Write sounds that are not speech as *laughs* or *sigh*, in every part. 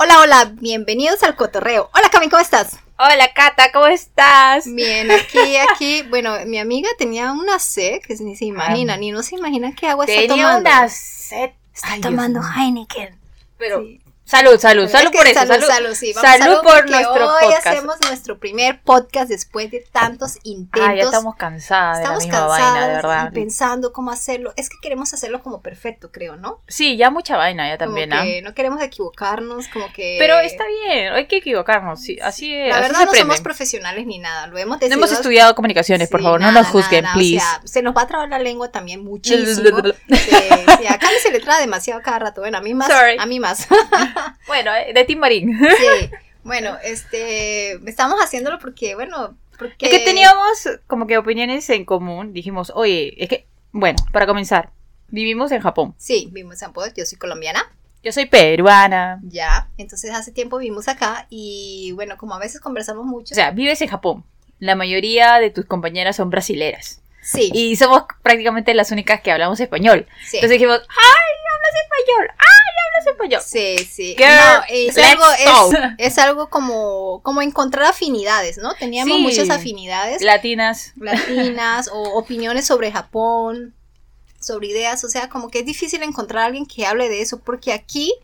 Hola, hola, bienvenidos al cotorreo. Hola, Cami, ¿cómo estás? Hola, Cata, ¿cómo estás? Bien, aquí, aquí. *laughs* Bueno, mi amiga tenía una sed que ni se imagina, ni no se imagina qué agua está Tenía tomando. una sed. Está Ay, tomando. Heineken. Pero, Sí. Salud, salud, salud por eso. salud, Salud, salud, sí. Vamos, Salud por porque nuestro hoy podcast. hacemos nuestro primer podcast después de tantos intentos. Ah, ya estamos cansadas de la Estamos misma cansadas vaina, de verdad. y pensando cómo hacerlo. Es que queremos hacerlo como perfecto, creo, ¿no? Sí, ya mucha vaina ya también, como ¿ah? que no queremos equivocarnos, como que... Pero está bien, hay que equivocarnos, sí, así es. La verdad no aprende. somos profesionales ni nada, lo hemos No decidido. hemos estudiado comunicaciones, por favor, no nos juzguen, nada, please. O sea, se nos va a trabar la lengua también *laughs* muchísimo. Sí, sí, a Cami se le traba demasiado cada rato. Bueno, a mí más. Sorry. A mí más. *laughs* *laughs* bueno, eh, de Tim Marín. Sí. *laughs* Bueno, este, estamos haciéndolo porque, bueno, porque... Es que teníamos como que opiniones en común. Dijimos, oye, es que, bueno, para comenzar, vivimos en Japón. Sí, vimos en Poder, yo soy colombiana, Yo soy peruana. ya, entonces hace tiempo vivimos acá y, bueno, como a veces conversamos mucho. O sea, vives en Japón. La mayoría de tus compañeras son brasileras. sí, Y somos prácticamente las únicas que hablamos español. sí. Entonces dijimos, ¡ay, español! ¡ay, hablas español! Sí, sí. Girl, no, es algo, es, es algo como, como encontrar afinidades, ¿no? Teníamos Sí. muchas afinidades. Latinas. latinas o *laughs* opiniones sobre Japón, sobre ideas, o sea, como que es difícil encontrar a alguien que hable de eso, porque aquí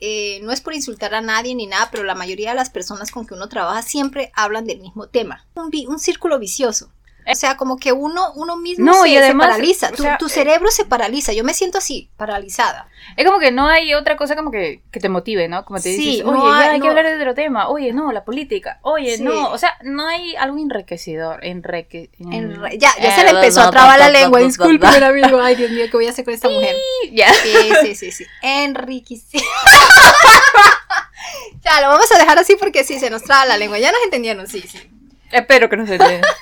eh, no es por insultar a nadie ni nada, pero la mayoría de las personas con que uno trabaja siempre hablan del mismo tema, un círculo vicioso. O sea, como que uno, uno mismo No, se, y se además, paraliza, o tu, sea, tu cerebro se paraliza, yo me siento así, paralizada. Es como que no hay otra cosa como que, que te motive, ¿no? Como te Sí, dices, no oye, ya hay- hay no- que hablar de otro tema. Oye, no, la política. Oye, Sí. no. O sea, no hay algo enriquecedor. Enrique... En re- ya, ya eh, se le empezó a trabar la lengua, bla. amigo, ay Dios mío, ¿qué voy a hacer con esta mujer? Ya. Sí, sí, sí, sí. Enriquecedor. *laughs* ya, lo vamos a dejar así porque sí, se nos traba la lengua. Ya nos entendieron, sí, sí. Espero que no se entienda. *laughs*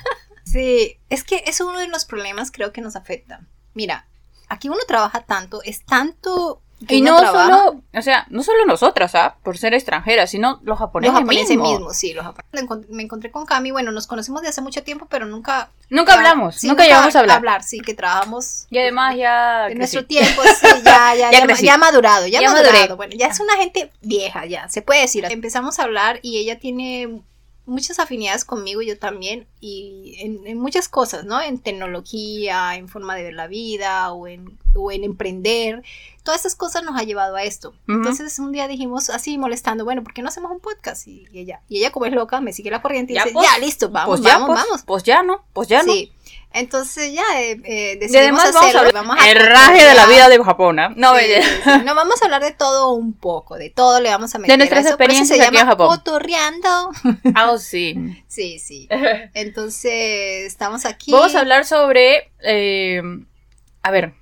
Sí, es que es uno de los problemas creo que nos afecta. Mira, aquí uno trabaja tanto, es tanto que Y no trabaja- solo, o sea, no solo nosotras, ¿ah? Por ser extranjeras, sino los los japoneses, japoneses mismos. sí, los japoneses. Me encont- Me encontré con Cami, bueno, nos conocemos de hace mucho tiempo, pero nunca... Nunca hablamos, sí, nunca llegamos a hablar. sí, que trabajamos... Y además ya... En crecí. nuestro tiempo, sí, ya, *laughs* ya, Ya ya, madurado, ya, ha Ya madurado. maduré. Bueno, ya es una gente vieja, ya, se puede decir. Empezamos a hablar y ella tiene muchas afinidades conmigo, yo también, y en, en muchas cosas, ¿no? En tecnología, en forma de ver la vida, o en, o en emprender. Todas esas cosas nos ha llevado a esto. Entonces un día dijimos así molestando, bueno, ¿por qué no hacemos un podcast? Y, y ella, y ella como es loca, me sigue la corriente y Ya, dice, pues, ya, listo, vamos, pues ya, vamos, pues, vamos. Pues ya no, pues ya no. Sí. Entonces ya eh, eh, decidimos además vamos a hacerlo. vamos a el raje de la vida de Japón, ¿ah? No, Sí, bella. sí, sí. No, vamos a hablar de todo un poco, de todo le vamos a meter. a nuestras eso, por eso se experiencias aquí en Japón. Cotorreando. *laughs* Ah, sí. Sí, sí. *laughs* Entonces, estamos aquí. Vamos a hablar sobre. eh, a ver.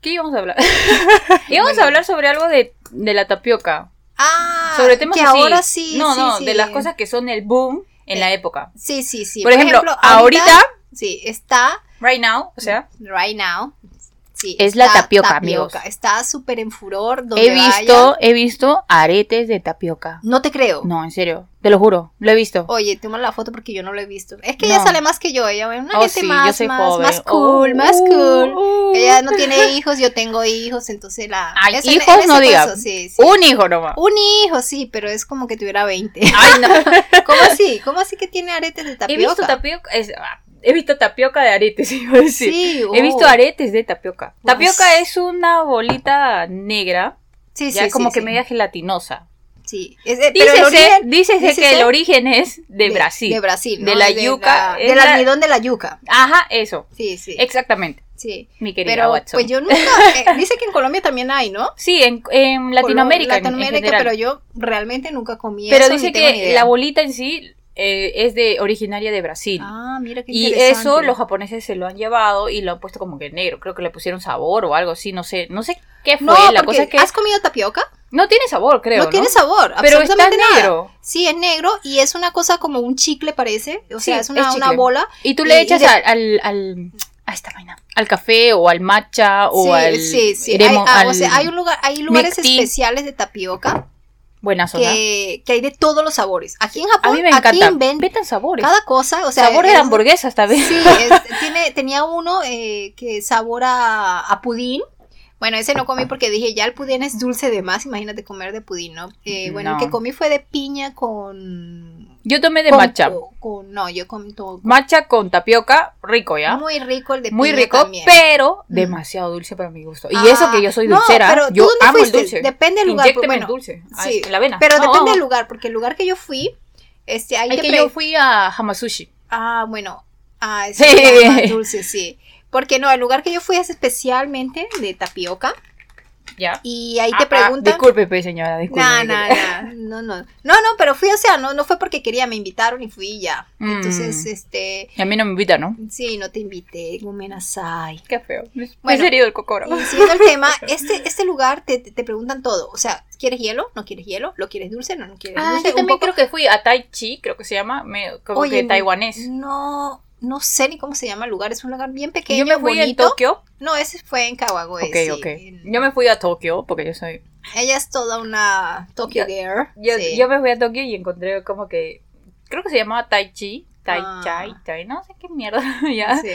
¿Qué íbamos a hablar? *laughs* íbamos Bueno. a hablar sobre algo de, de la tapioca. Ah, Sobre temas que así. ahora sí. No, sí, no, sí. de las cosas que son el boom en Eh, la época. Sí, sí, sí. Por, ejemplo, ahorita, Sí, está right now, o sea, right now. Sí, Es la está tapioca, amigos. Está súper en furor. Donde he visto, vaya. he visto aretes de tapioca. No te creo. No, en serio, te lo juro, lo he visto. Oye, toma la foto porque yo no lo he visto. Es que No. ella sale más que yo. Ella es una Oh, gente sí, más, yo soy más, joven. más cool, Oh, más cool. uh, uh. Ella no tiene hijos, yo tengo hijos, entonces la... Ay, es en- hijos en ese no diga. caso, sí, sí. Un hijo nomás. Un hijo, sí, pero es como que tuviera 20. Ay, no. *laughs* ¿Cómo así? ¿Cómo así que tiene aretes de He tapioca? visto tapioca, es- ah, he visto tapioca de aretes, *laughs* iba a decir. Sí, He visto oh. aretes de tapioca. Tapioca es una bolita negra, Sí, ya sí, como sí, que media gelatinosa. Sí. Es de- pero el origen dícese que dícese el origen es de, Brasil. De Brasil, De ¿no? la yuca, la- es del la- almidón de la yuca. Ajá, eso. Sí, sí. Exactamente, sí. mi querida Pero Watson. pues yo nunca... *laughs* eh, dice que en Colombia también hay, ¿no? Sí, en, en Latinoamérica. en- en Latinoamérica, general. pero yo realmente nunca comí Pero eso, dice que la bolita en sí eh, es de originaria de Brasil. Ah, mira qué y eso los japoneses se lo han llevado y lo han puesto como que negro. Creo que le pusieron sabor o algo así, no sé. No sé qué fue. No, la cosa es que ¿has comido tapioca? no tiene sabor, creo. no, tiene sabor, Pero está absolutamente nada. negro. Sí, es negro y es una cosa como un chicle parece, o Sí, sea, es una, es una chicle. bola. Y tú le y echas de- al, al, al- a esta vaina, al café o al matcha o sí, al sí, sí. eremo- hay, ah, o al sea, hay un lugar, hay lugares especiales de tapioca buena zona. que, que hay de todos los sabores. Aquí en Japón, A mí me encanta. Inventan sabores. cada cosa, o sea, sabor de es- hamburguesas también. Sí, *laughs* es- tiene, tenía uno eh, que sabor a, a pudín. Bueno, ese no comí porque dije, ya el pudín es dulce de más, imagínate comer de pudín, ¿no? Eh, bueno, No. el que comí fue de piña con... Yo tomé de con- matcha. con- no, yo comí todo. Matcha con tapioca, rico, ¿ya? Muy rico el de Muy rico, también. pero Mm. demasiado dulce para mi gusto. Y Ah, eso que yo soy no, dulcera, pero ¿tú yo dónde amo fuiste? el dulce. Depende del lugar, bueno, el dulce sí, ay, la vena. Pero No, depende del no. lugar, porque el lugar que yo fui, este, ahí que yo fui a Hamasushi. Ah, bueno. Ah, Sí. dulce, sí. Porque no, el lugar que yo fui es especialmente de tapioca. ¿Ya? Y ahí Ah, te ah, preguntan. disculpe, pues, señora, disculpe. No, no, no, no, no. No, no, pero fui, o sea, no, no fue porque quería, me invitaron y fui ya. Mm. Entonces, este, Y a mí no me invita, ¿no? sí, no te invité, Gumenasai. Qué feo. Me Bueno. he herido el cocoro. Y siguiendo el tema, este, este lugar te, te, preguntan todo. O sea, ¿quieres hielo? ¿No quieres hielo? ¿Lo quieres dulce? ¿No, no quieres Ah, dulce? yo también poco- creo que fui a Tai Chi, creo que se llama, me- como Oye, que taiwanés. No, no sé ni cómo se llama el lugar. Es un lugar bien pequeño, Yo me fui bonito. en Tokio. No, ese fue en Kawagoe. Ok, sí. ok. En- Yo me fui a Tokio porque yo soy. Ella es toda una Tokyo Yo- girl. Yo, sí. yo me fui a Tokio y encontré como que. Creo que se llamaba Tai Chi. Tai Ah. Chai, Tai, no sé qué mierda. *laughs* ya. Sí.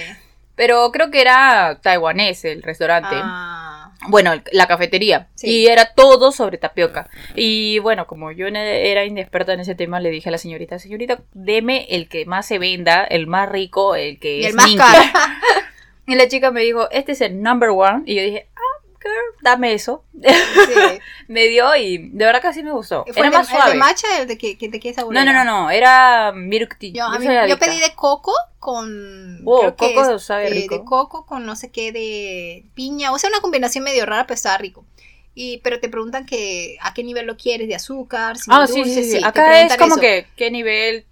Pero creo que era taiwanés el restaurante. Ah, Bueno, la cafetería. Sí. Y era todo sobre tapioca. Y bueno, como yo era inexperta en ese tema, le dije a la señorita, señorita, deme el que más se venda, el más rico, el que y es el más Minky". caro. *laughs* Y la chica me dijo, este es el number one. Y yo dije, girl, dame eso. Sí. *laughs* me dio y de verdad que sí me gustó. ¿Fue Era el de, más el de suave. matcha el de que, que- de qué sabor No, no, no, no, era milk tea. Yo, Yo mí- yo pedí de coco con. Oh, creo que coco es, sabe eh, rico. De coco con no sé qué de piña. O sea, una combinación medio rara, pero estaba rico. Y, pero te preguntan que a qué nivel lo quieres de azúcar, si Ah, sí, sí, sí. te Acá es como eso. que qué nivel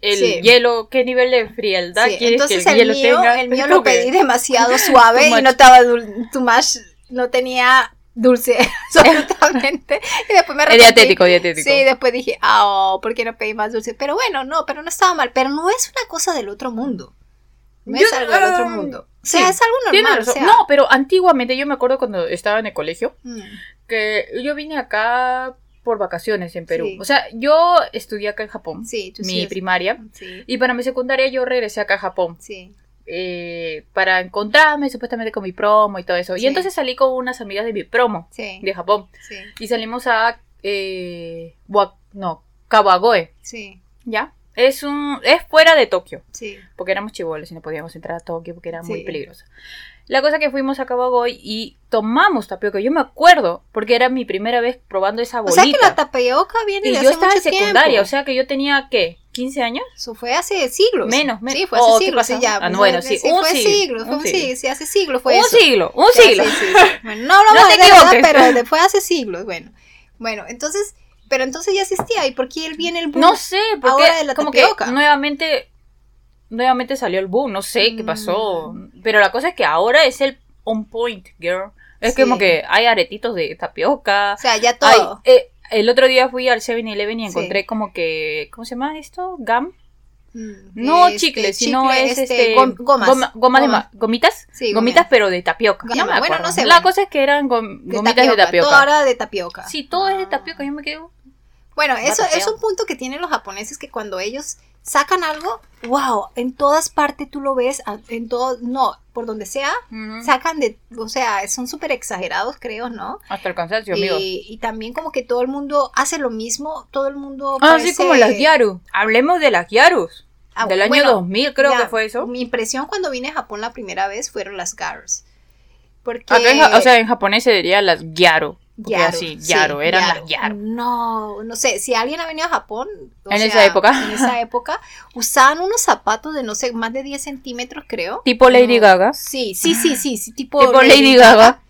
el Sí. hielo, qué nivel de frialdad Sí, quieres entonces que el, el, hielo mío, tenga. el mío *laughs* lo pedí demasiado *laughs* suave y no estaba dul too much, no tenía dulce *laughs* absolutamente. Y después me arrepentí. dietético, dietético. Sí, después dije, ah, oh, ¿por qué no pedí más dulce? Pero bueno, no, pero no estaba mal. Pero no es una cosa del otro mundo. No Yo- es algo del otro ah, mundo. O sí, sea, es algo normal. O razón. sea, No, pero antiguamente yo me acuerdo cuando estaba en el colegio mm, que yo vine acá por vacaciones en Perú. Sí. O sea, yo estudié acá en Japón, sí, tú sí mi es- primaria, Sí, y para mi secundaria yo regresé acá a Japón sí. Eh, para encontrarme supuestamente con mi promo y todo eso. Sí. Y entonces salí con unas amigas de mi promo Sí, de Japón sí, y salimos a eh, Wa- no, Kawagoe, sí, ¿ya? Es un es fuera de Tokio. sí. porque éramos chivoles y no podíamos entrar a Tokio porque era muy peligroso. La cosa que fuimos a Kawagoe y tomamos tapioca. Yo me acuerdo porque era mi primera vez probando esa O bolita. sea que la tapioca viene y de yo hace estaba en secundaria, tiempo. o sea que yo tenía ¿qué? ¿15 años? Eso fue hace siglos. Menos, menos. Sí, fue hace Oh, ¿qué siglos, sí, ya. Ah, pues, bueno, sí, un fue siglo, siglos, fue un un siglo. siglo, sí, hace siglos fue un eso. siglo, un Sí, siglo. sí, sí, sí. *laughs* Bueno, no hablamos No de te equivoques. pero de- fue hace siglos, bueno. Bueno, entonces, pero entonces ya existía, ¿y por qué él viene el boom? No sé, porque Ahora de la como tapioca. que nuevamente nuevamente salió el boom, no sé qué Mm. pasó, pero la cosa es que ahora es el on point, girl. Es Sí. como que hay aretitos de tapioca, O sea, ya todo. eh, el otro día fui al 7-Eleven y Sí. encontré como que. ¿Cómo se llama esto? ¿Gam? Mm, No este, chicles, sino chicle, es este. gom- gomas. goma- gomas de gomitas. Sí, gomitas, pero de tapioca. No me bueno, no sé, La bueno. cosa es que eran gom- De gomitas de tapioca. Todo ahora de tapioca. Sí, todo es de tapioca. Yo me quedo. Bueno, eso es un punto que tienen los japoneses que cuando ellos sacan algo, wow, en todas partes tú lo ves, en todo, no, por donde sea, sacan de, o sea, son súper exagerados, creo, ¿no? Hasta el cansancio, amigo. Y, y también como que todo el mundo hace lo mismo, todo el mundo... Ah, sí, como las Gyaru. Hablemos de las Gyarus. Ah, del año bueno, 2000, creo que fue eso. Mi impresión cuando vine a Japón la primera vez fueron las Gars. Porque... Acá o sea, en japonés se diría las Gyaru. Gyaru, así, sí, eran las Gyaru. No, no sé, si alguien ha venido a Japón. o En sea, esa época. En esa *laughs* época, usaban unos zapatos de no sé, más de 10 centímetros, creo. Tipo Lady Gaga. Sí, sí, sí, sí, sí, tipo, Tipo Lady Gaga.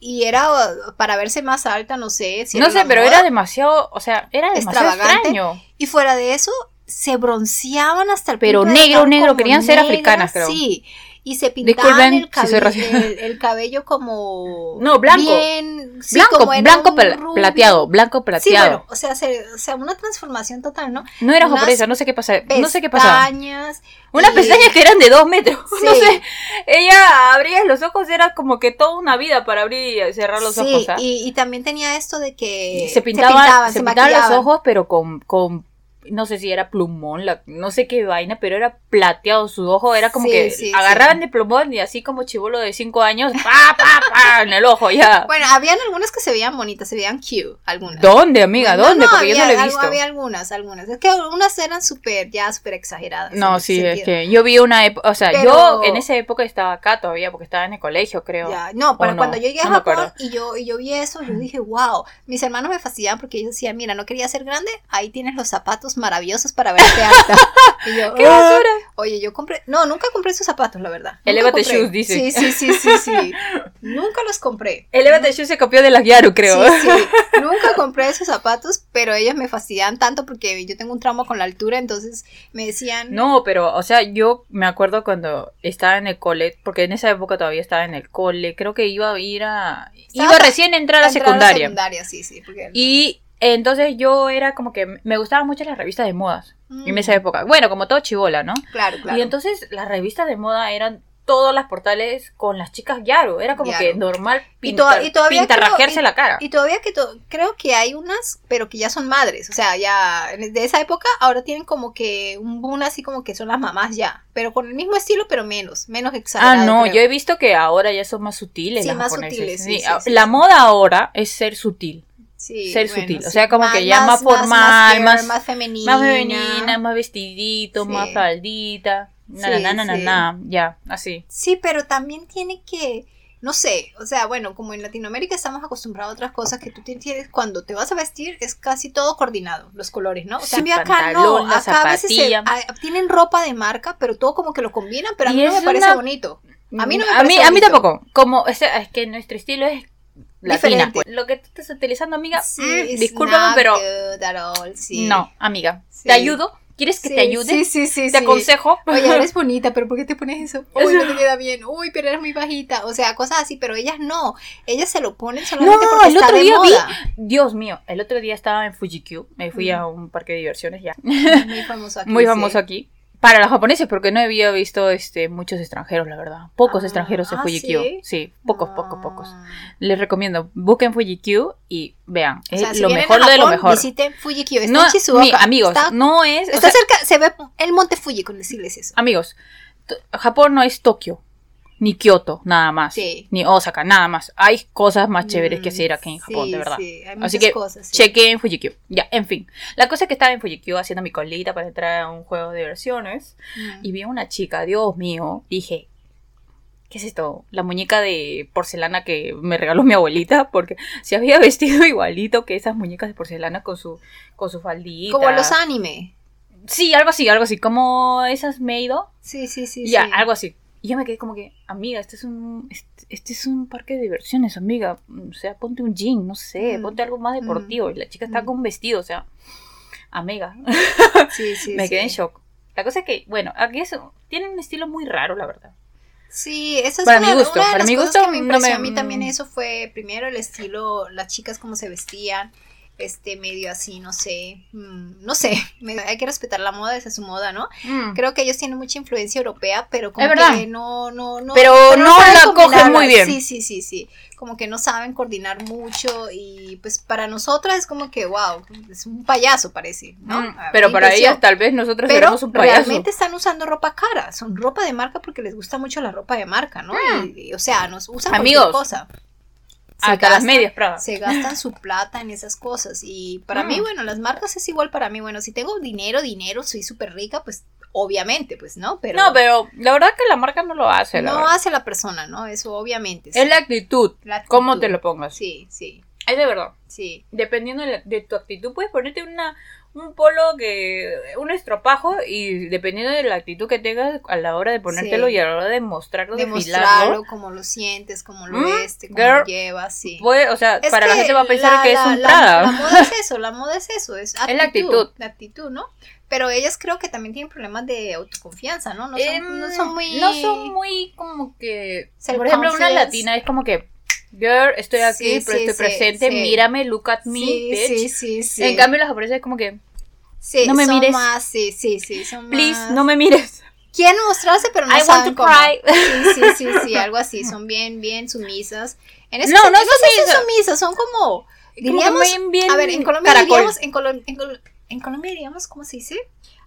Y era para verse más alta, no sé. si No sé, pero moda. era demasiado, o sea, era demasiado extraño. Y fuera de eso, se bronceaban hasta el Pero punto de negro, negro, querían ser africanas, creo. Sí. Y se pintaban el, si cabe- soy racista. el, el cabello como. *laughs* No, blanco. Bien, sí, blanco, como blanco plateado, blanco Sí, plateado. bueno, o sea, se- o sea, una transformación total, ¿no? no era unas japonesa, no sé qué pasa, no sé qué pasaba. Pestañas. Unas pestañas que eran de dos metros, *laughs* no Sí. sé. Ella abría los ojos, era como que toda una vida para abrir y cerrar los sí, ojos. ¿ah? y, y también tenía esto de que se pintaban, se pintaban los maquillaban. ojos, pero con, con no sé si era plumón, la- no sé qué vaina, pero era plateado su ojo, era como Sí, que sí, agarraban sí. de plumón y así como chivolo de 5 años, pa, pa, pa, en el ojo, ya. Bueno, habían algunas que se veían bonitas, se veían cute, algunas. ¿Dónde, amiga? No, ¿Dónde? no, Porque yo no había, lo he visto. Había algunas, algunas. Es que algunas eran súper, ya súper exageradas. No, sí, es que yo vi una época, o sea, Pero- yo en esa época estaba acá todavía porque estaba en el colegio, creo. Ya, no, pero no, cuando yo llegué a Japón y yo, y yo vi eso, yo dije, wow, mis hermanos me fascinaban porque ellos decían, mira, no quería ser grande, ahí tienes los zapatos maravillosos para verte alta. *laughs* Y yo, ¡Qué "Ah". basura! Oye, yo compré, no, nunca compré esos zapatos, la verdad. Elevate shoes, dice. Sí, sí, sí, sí, sí. *laughs* Nunca los compré. Elevate Shoes se copió de las Yaru, creo. Sí, sí. *laughs* Nunca compré esos zapatos, pero ellos me fastidian tanto porque yo tengo un trauma con la altura, entonces me decían, No, pero, o sea, yo me acuerdo cuando estaba en el cole, porque en esa época todavía estaba en el cole, creo que iba a ir a... Estaba Iba recién a entrar a entrar secundaria. secundaria, sí, sí. Porque, Y entonces yo era como que me gustaban mucho las revistas de modas en Mm, esa época. Bueno, como todo chivola, ¿no? Claro, claro. Y entonces las revistas de moda eran todas las portales con las chicas Yaru. Era como que normal Y pintarrajearse creo- la cara. Y todavía que to- creo que hay unas, pero que ya son madres, o sea, ya de esa época ahora tienen como que un boom así como que son las mamás ya, pero con el mismo estilo pero menos, menos Ah, exagerado. no, creo. yo he visto que ahora ya son más sutiles Sí, las más sutiles, sí, Sí, sí, ah, la moda ahora es ser sutil. Sí, ser bueno, sutil, o sea, como que ya más formal, más- más femenina, Más femenina, más vestidito, Sí. más faldita. Na, Sí, na, na, na, sí. na, ya, así. Sí, pero también tiene que, no sé, o sea, bueno, como en Latinoamérica estamos acostumbrados a otras cosas que tú tienes cuando te vas a vestir es casi todo coordinado, los colores, ¿no? O sea, Sí, acá no, pantalón, acá a veces se- zapatilla. a- tienen ropa de marca, pero todo como que lo combinan, pero a mí no me parece una- bonito. A mí no me a mí, parece a mí tampoco. Como, es que nuestro estilo es latina. Pues. Lo que tú estás utilizando, amiga, Sí, mm, discúlpame, pero all, sí. no, amiga. Sí. ¿Te ayudo? ¿Quieres que Sí, te ayude? Sí, sí, sí. ¿Te sí. aconsejo? Oye, *laughs* eres bonita, pero ¿por qué te pones eso? Uy, no te *laughs* queda bien. Uy, pero eres muy bajita. O sea, cosas así, pero ellas no. Ellas se lo ponen solamente No, porque el está otro de día vi- moda. Dios mío, el otro día estaba en Fuji-Q. Me fui Mm. a un parque de diversiones ya. Muy famoso aquí. *laughs* Muy sí. famoso aquí. Para los japoneses, porque no había visto este muchos extranjeros, la verdad. Pocos Ah, extranjeros en ah, Fuji-Q. ¿sí? ¿sí? pocos, pocos, pocos. Ah. Les recomiendo, busquen Fuji-Q y vean. O Es sea, si lo mejor a de lo mejor. Visiten. Está No, en Shizuoka. mi- amigos, Está, no es. o está sea, cerca, se ve el monte Fuji, con decirles eso. amigos, Japón no es Tokio, ni Kioto, nada más. Sí. Ni Osaka, nada más. Hay cosas más chéveres que Mm, hacer aquí en Japón, sí, de verdad. sí, hay Así que cosas, chequé en Fuji-Q. Ya, en fin. La cosa es que estaba en Fuji-Q haciendo mi colita para entrar a un juego de diversiones. Mm. Y vi a una chica, Dios mío, dije, ¿qué es esto? La muñeca de porcelana que me regaló mi abuelita, porque se había *laughs* vestido igualito que esas muñecas de porcelana con su, con su faldita. Como los anime. Sí, algo así, algo así, como esas Meido. Sí, sí, sí. ya, sí. algo así. Y yo me quedé como que, amiga, este es un este, este es un parque de diversiones, amiga. O sea, ponte un jean, no sé, Mm, ponte algo más deportivo. Y la chica está mm. con vestido, o sea, amiga. *laughs* Sí, sí, me quedé en shock. La cosa es que, bueno, aquí es, tiene un estilo muy raro, la verdad. Sí, esa es Para una, mi gusto, una de para las mi cosas gusto, que me no impresionó me- a mí también mm. eso fue primero el estilo, las chicas cómo se vestían, este medio así, no sé, mm, no sé, *laughs* hay que respetar la moda, esa es su moda, ¿no? Creo que ellos tienen mucha influencia europea, pero como Es verdad. que no, no, no. Pero no saben la cogen muy bien. Sí, sí, sí, sí. Como que no saben coordinar mucho y pues para nosotras es como que, wow, es un payaso parece, ¿no? Mm, A pero para ellas tal vez nosotros Pero un payaso. realmente están usando ropa cara, son ropa de marca porque les gusta mucho la ropa de marca, ¿no? Y, y, o sea, nos usan Amigos, cualquier cosa. Hasta las medias, Prada. Se gastan su plata en esas cosas. Y para Mm. mí, bueno, las marcas es igual para mí. Bueno, si tengo dinero, dinero, soy súper rica, pues obviamente, pues, ¿no? Pero no, pero la verdad que la marca no lo hace. no verdad. hace la persona, ¿no? Eso obviamente. Es la actitud. La actitud. ¿Cómo te lo pongas? Sí, sí, Es de verdad. sí. Dependiendo de, la- de tu actitud, puedes ponerte una, un polo que. un estropajo y dependiendo de la actitud que tengas a la hora de ponértelo Sí. y a la hora de mostrarlo, de Demostrarlo, cómo lo sientes, cómo lo Mm, cómo lo llevas, sí. Puede, o sea, Es para la gente va a pensar la- que la- es un la- Prada. La moda es eso, la moda es eso, es actitud. la actitud. La actitud, ¿no? Pero ellas creo que también tienen problemas de autoconfianza, ¿no? No son, Em, no son muy... no son muy como que. Por ejemplo, una latina es como que. Girl, estoy aquí, Sí, pero sí, estoy presente, mírame, look at me, Sí, bitch. sí, sí. En cambio, las japonesas es como que, Sí, no me son mires. más, sí, sí, sí, son please, más... no me mires. Quieren mostrarse, pero no I want saben to cómo. cry. Sí, sí, sí, *laughs* sí, algo así, son bien, bien sumisas. En ese No, no no si sumisas. son como... Como Diríamos, bien- bien a ver, en Colombia caracol. diríamos, en, Colo- en Colo- en Colombia diríamos, ¿cómo se dice?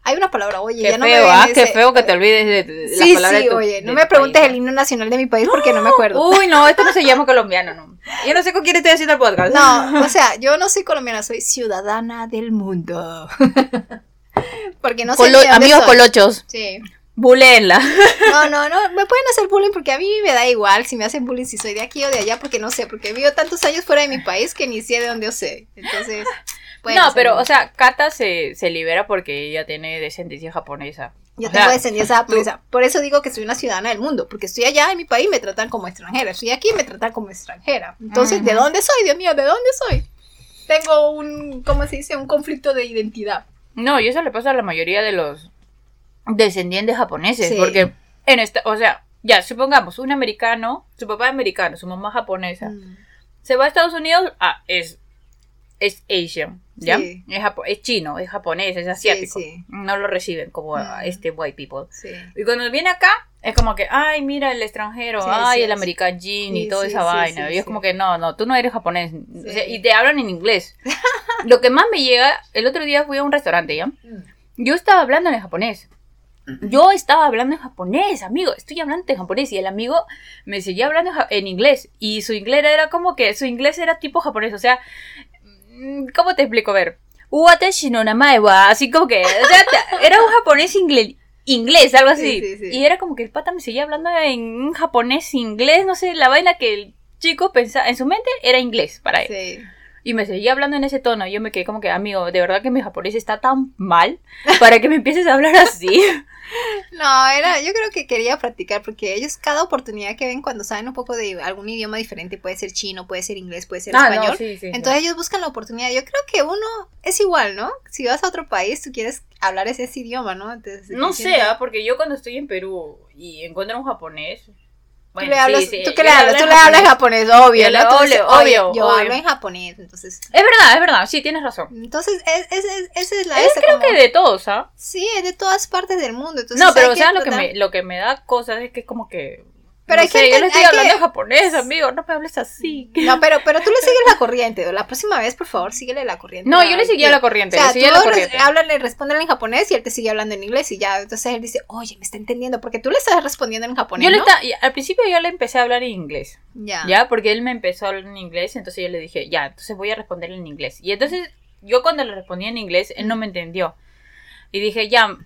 Hay una palabra, oye, Qué ya no feo, me ¿ah? ven Qué ese- feo que te olvides de, Sí, palabra sí, de tu- oye, no me preguntes país, el himno nacional de mi país porque no me *gasps* acuerdo. Uy, no, esto no se llama *laughs* colombiano, no. Yo no sé con quién estoy haciendo el podcast. No, *laughs* o sea, yo no soy colombiana, soy ciudadana del mundo. *laughs* porque no sé Colo- amigos soy. colochos, Sí. buleenla. No, no, no, me pueden hacer bullying porque a mí me da igual si me hacen bullying si soy de aquí o de allá porque no sé, porque vivo tantos años fuera de mi país que ni sé de dónde yo sé. Entonces, No, pero, o sea, Kata se, se libera porque ella tiene descendencia japonesa. Yo O tengo sea, descendencia japonesa. Por eso digo que soy una ciudadana del mundo, porque estoy allá en mi país y me tratan como extranjera. Estoy aquí y me tratan como extranjera. Entonces, ¿de dónde soy? Dios mío, ¿de dónde soy? Tengo un, ¿cómo se dice? Un conflicto de identidad. No, y eso le pasa a la mayoría de los descendientes japoneses, Sí. porque en esta, o sea, ya, supongamos, un americano, su papá es americano, su mamá japonesa, Mm. se va a Estados Unidos, ah, es, es Asian, ¿ya? Sí. Es, es chino, es japonés, es asiático. sí. No lo reciben como a Mm. este white people. Sí. Y cuando viene acá, es como que, ay, mira el extranjero, Sí, ay, sí, el sí. American Jean y Sí, toda sí, esa sí, vaina. sí, y es sí. como que, no, no, tú no eres japonés. O sea, Sí. y te hablan en inglés. *laughs* Lo que más me llega, el otro día fui a un restaurante, ¿ya? Mm. Yo estaba hablando en japonés. Yo estaba hablando en japonés, amigo. Estoy hablando en japonés. Y el amigo me seguía hablando en inglés. Y su inglés era como que su inglés era tipo japonés. O sea, mm, ¿cómo te explico? A ver. Watashi no namae wa. Así como que. O sea, era un japonés inglés. Inglés, algo así. Sí, sí, sí. Y era como que el pata me seguía hablando en un japonés inglés. No sé, la vaina que el chico pensaba. En su mente era inglés para él. Y me seguía hablando en ese tono. Y yo me quedé como que, amigo, de verdad que mi japonés está tan mal para que me empieces a hablar así. No, era, yo creo que quería practicar porque ellos cada oportunidad que ven cuando saben un poco de algún idioma diferente, puede ser chino, puede ser inglés, puede ser Ah, español. sí, sí, sí. Entonces ellos buscan la oportunidad. Yo creo que uno es igual, ¿no? Si vas a otro país, tú quieres hablar ese, ese idioma, ¿no? Entonces, No sé, ¿ah? porque yo cuando estoy en Perú y encuentro un japonés. Tú le hablas, sí, ¿tú qué le hablas? hablo Tú en le hablas en japonés, obvio, Yo le- ¿no? Tú obvio, dices, "Oye, obvio, yo obvio". hablo en japonés, entonces. Es verdad, es verdad, sí, tienes razón. Entonces, es, es, es- esa es la Es creo como- que de todos, ¿ah? Sí, es de todas partes del mundo. Entonces, No, pero o sea, lo que, me, lo que me da cosas es que es como que. Pero no hay sé, gente- yo le estoy hablando que- en japonés, amigo, no me hables así. No, pero, pero tú le sigues la corriente. La próxima vez, por favor, síguele la corriente. No, yo le seguía la corriente, O sea, le seguía tú la corriente. háblale, respóndele en japonés y él te sigue hablando en inglés y ya. Entonces él dice, oye, me está entendiendo, porque tú le estás respondiendo en japonés, Yo le y al principio yo le empecé a hablar en inglés. Ya. ¿Ya? Porque él me empezó a hablar en inglés, entonces yo le dije, ya, entonces voy a responderle en inglés. Y entonces yo cuando le respondí en inglés, él no me entendió. Y dije, ya,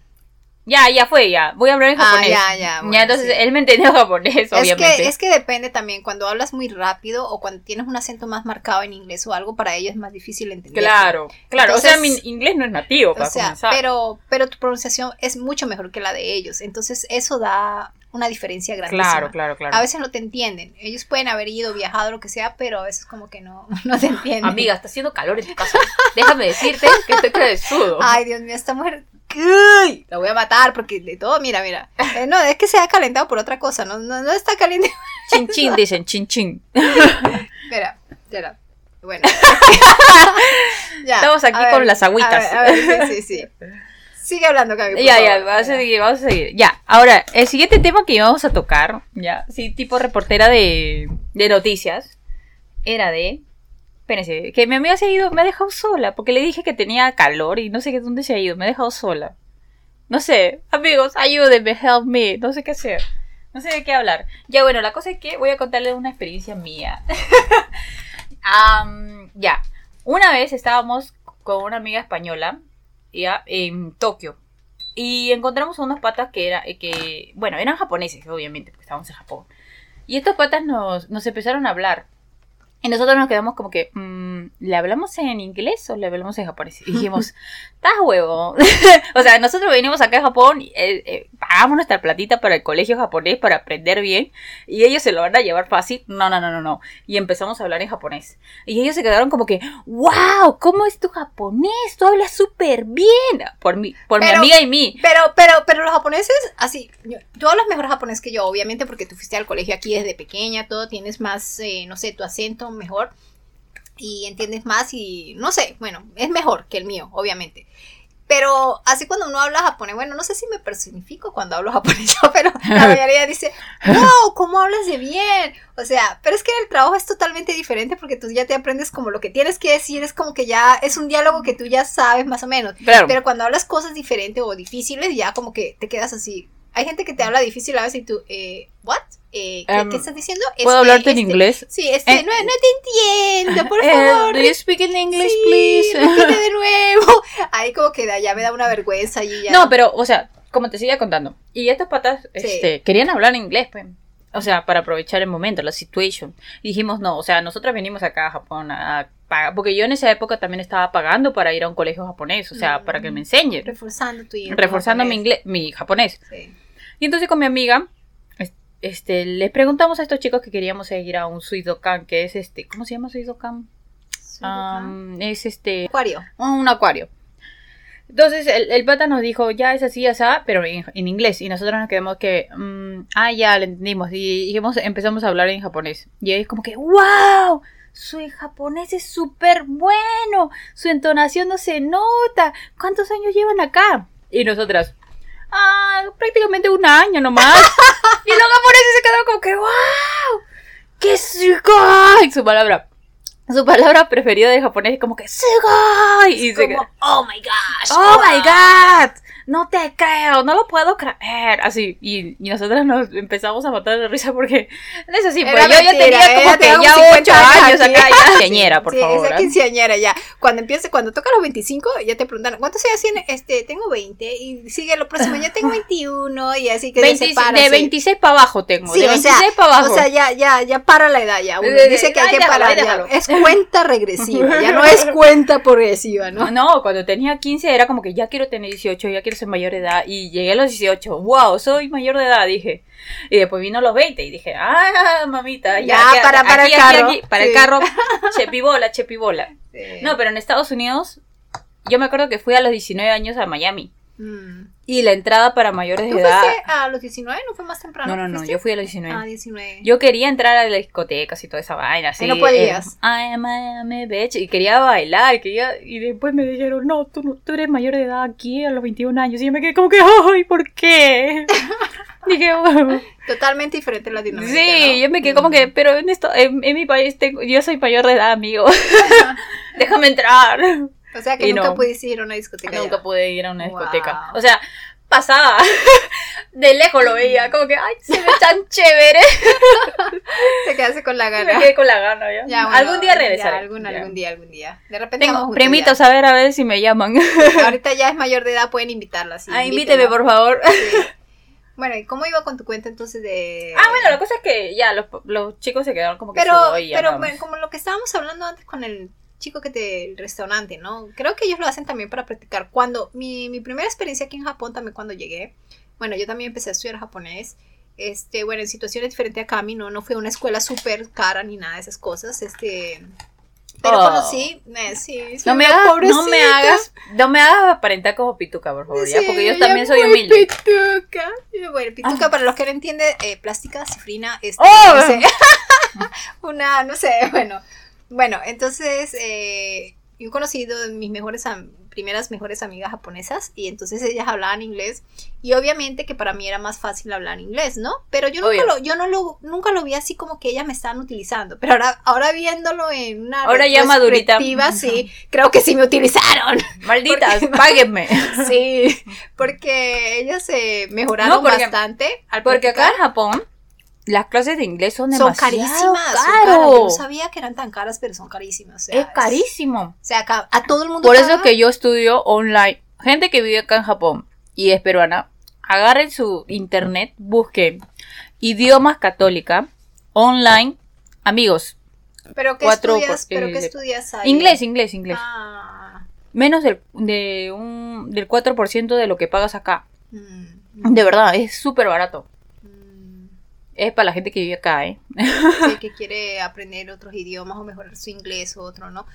ya, ya fue, ya, voy a hablar en Ah, japonés. ya, ya, bueno, entonces sí. él me entendió *laughs* japonés, Es obviamente. que, es que depende también, cuando hablas muy rápido o cuando tienes un acento más marcado en inglés o algo, para ellos es más difícil entender. Claro, claro, o sea, mi inglés no es nativo O para sea, comenzar. pero, pero tu pronunciación es mucho mejor que la de ellos. Entonces eso da una diferencia grandísima. claro, claro, claro. A veces no te entienden. Ellos pueden haber ido, viajado, lo que sea, pero a veces como que no, *laughs* no te entienden. Amiga, está haciendo calor en tu casa. Déjame decirte que estoy que de sudo. Ay, Dios mío, esta mujer. ¡Uy! La voy a matar porque de todo, mira, mira. Eh, no, es que se ha calentado por otra cosa, no, no, no está caliente. *laughs* Chin chin, dicen, chin chin. Espera, espera. Bueno. *laughs* Ya, Estamos aquí con las agüitas. A ver, a ver, sí, sí, sí. Sigue hablando, Gaby. Ya, ya, vamos a seguir, vamos a seguir. Ya, ahora, el siguiente tema que íbamos a tocar, ya, sí, tipo reportera de, de noticias, era de... Espérense, que mi amiga se ha ido, me ha dejado sola, porque le dije que tenía calor y no sé qué dónde se ha ido, me ha dejado sola. No sé, amigos, ayúdenme, help me, no sé qué hacer. No sé de qué hablar. Ya, bueno, la cosa es que voy a contarles una experiencia mía. *laughs* Ya, una vez estábamos con una amiga española ya, en Tokio. Y encontramos unos patas que era, que, bueno, eran japoneses, obviamente, porque estábamos en Japón. Y estos patas nos, nos empezaron a hablar. Y nosotros nos quedamos como que, mm, ¿le hablamos en inglés o le hablamos en japonés? Y dijimos, *laughs* estás huevo. *laughs* o sea, nosotros venimos acá a Japón, eh, eh, pagamos nuestra platita para el colegio japonés para aprender bien, y ellos se lo van a llevar fácil. No, no, no, no, no. Y empezamos a hablar en japonés. Y ellos se quedaron como que, wow, ¿cómo es tu japonés? Tú hablas súper bien. Por, mi, por mi amiga y mí. Pero, pero, pero los japoneses, así, yo- tú hablas mejor japonés que yo, obviamente, porque tú fuiste al colegio aquí desde pequeña, todo, tienes más, eh, no sé, tu acento mejor y entiendes más y, no sé, bueno, es mejor que el mío, obviamente. Pero así cuando uno habla japonés, bueno, no sé si me personifico cuando hablo *laughs* japonés, pero la *laughs* mayoría dice, wow, ¿cómo hablas de bien? O sea, pero es que el trabajo es totalmente diferente porque tú ya te aprendes como lo que tienes que decir, es como que ya es un diálogo que tú ya sabes más o menos. Claro. Pero cuando hablas cosas diferentes o difíciles, ya como que te quedas así. Hay gente que te habla difícil a veces y tú, eh, ¿what? Eh, ¿qué, Um, qué estás diciendo? ¿Puedo Este, hablarte en este, inglés? Sí, este, Eh, no, no te entiendo, por Eh, favor. do you speak in English, Sí, please? repite de *laughs* nuevo. Ahí como que da- ya me da una vergüenza y ya. No, pero, o sea, como te seguía contando. Y estas patas, Sí. este, querían hablar inglés, pues. O sea, para aprovechar el momento, la situation. Y dijimos, no, o sea, nosotros venimos acá a Japón a pagar. Porque yo en esa época también estaba pagando para ir a un colegio japonés, o sea, Mm. para que me enseñe. reforzando tu Reforzando mi inglés, mi japonés. Sí. Y entonces con mi amiga, este, les preguntamos a estos chicos que queríamos ir a un Suidokan, que es este, ¿cómo se llama Suidokan? Am, es este, Acuario. un acuario. Entonces el, el pata nos dijo, ya es así, así, pero en, en inglés. Y nosotros nos quedamos que, mm, ah, ya, lo entendimos. Y dijimos, empezamos a hablar en japonés. Y es como que, wow, su japonés es súper bueno. Su entonación no se nota. ¿Cuántos años llevan acá? Y nosotras, ah, prácticamente un año nomás. y los japoneses se quedaron como que, wow, qué sugoi. Su palabra. Su palabra preferida de japonés es como que sugoi. Y se Como, oh my gosh. Oh wow. my god, no te creo, no lo puedo creer. Así, y, y nosotras nos empezamos a matar de risa porque es así, pues yo ya tenía ella como que ya como 8 50 años acá, sí. ya quinceañera, por sí, favor. esa ¿ah? quinceañera ya. Cuando empiece, cuando toca los 25, ya te preguntan, ¿cuántos años tienes? Este, tengo 20. Y sigue lo próximo, yo tengo *laughs* 21. Y así que 20 se para, de sí. 26 para abajo tengo, Sí, de o 26 sea, para abajo. O sea, ya, ya, ya para la edad ya. Uno dice que hay ay, que parar. ya. Es *laughs* cuenta regresiva, ya no es cuenta progresiva, ¿no? *laughs* No, cuando tenía 15 era como que ya quiero tener 18, ya quiero ser mayor de edad. Y llegué a los 18, wow, soy mayor de edad, dije. Y después vino los 20 y dije, ah, mamita, ya. Para- para aquí, el aquí, carro. aquí, para Sí. el carro, *laughs* chepibola, chepibola. No, pero en Estados Unidos, yo me acuerdo que fui a los 19 años a Miami. Mm. Y la entrada para mayores ¿Tú de edad. fuiste a los 19? ¿No fue más temprano? No, no, no, yo fui a los 19. Ah, 19. Yo quería entrar a las discotecas y toda esa vaina. Así, no podías. eh, I am, I am a bitch. Y quería bailar. Quería, y después me dijeron, no tú, no, tú eres mayor de edad aquí a los 21 años. Y yo me quedé como que, ay, ¿por qué? *laughs* Dije, bueno. Totalmente diferente en Latinoamérica. Sí, ¿no? yo me quedé como que, pero en, esto, en, en mi país tengo, yo soy mayor de edad, amigo. *laughs* Déjame entrar. O sea que Y nunca no. pudiste ir a una discoteca. Nunca ya. pude ir a una Wow. discoteca. O sea, pasaba. *laughs* De lejos lo veía, como que, ay, se ve tan *laughs* chévere. Te quedaste con la Me gana. quedé con la gana ya. Ya, bueno, algún día ya, regresaré. algún, Ya. algún día, algún día. De repente Tengo primitos, a ver, a ver si me llaman. *laughs* Ahorita ya es mayor de edad, pueden invitarla. Sí, ah, invíteme, por favor. Sí. Bueno, ¿y cómo iba con tu cuenta entonces de...? Ah, bueno, la cosa es que ya los, los chicos se quedaron como que Pero, sudó y pero como lo que estábamos hablando antes con el chico que te... el restaurante, ¿no? Creo que ellos lo hacen también para practicar. Cuando... Mi, mi primera experiencia aquí en Japón también cuando llegué, bueno, yo también empecé a estudiar japonés. Este, bueno, en situaciones diferentes a Kami, ¿no? No fue una escuela súper cara ni nada de esas cosas, este... Pero Oh. conocí, eh, sí, No me, hagas, no me hagas, no me hagas aparentar como pituca, por favor, ya, Sí, porque yo también soy humilde. Pituca. Bueno, pituca, Ah. para los que no entienden, eh, plástica cifrina, este, ¡Oh! no sé, *laughs* una, no sé, bueno. Bueno, entonces, eh, yo he conocido de mis mejores, primeras mejores amigas japonesas, y entonces ellas hablaban inglés, y obviamente que para mí era más fácil hablar inglés, ¿no? Pero yo nunca Obvio. lo, yo no lo, nunca lo vi así como que ellas me estaban utilizando, pero ahora, ahora viéndolo en una Ahora ya madurita. sí, creo que sí me utilizaron. *laughs* Malditas, Porque- páguenme. *laughs* Sí, porque ellas se mejoraron No, porque- bastante al Porque acá en. Japón, las clases de inglés son son demasiado carísimas. son caras. Yo no sabía que eran tan caras, pero son carísimas. o sea, Es carísimo. O sea, acá a todo el mundo. Por eso es paga. que yo estudio online. Gente que vive acá en Japón y es peruana, agarren su internet, busquen idiomas católica online. Amigos, Pero ¿qué cuatro estudias? por- ¿Pero qué estudias ahí? inglés, inglés, inglés. Ah, Menos del, de un, del 4% de lo que pagas acá. mm, De verdad, es súper barato. Es para la gente que vive acá, ¿eh? sí, *laughs* que quiere aprender otros idiomas o mejorar su inglés o otro, ¿no?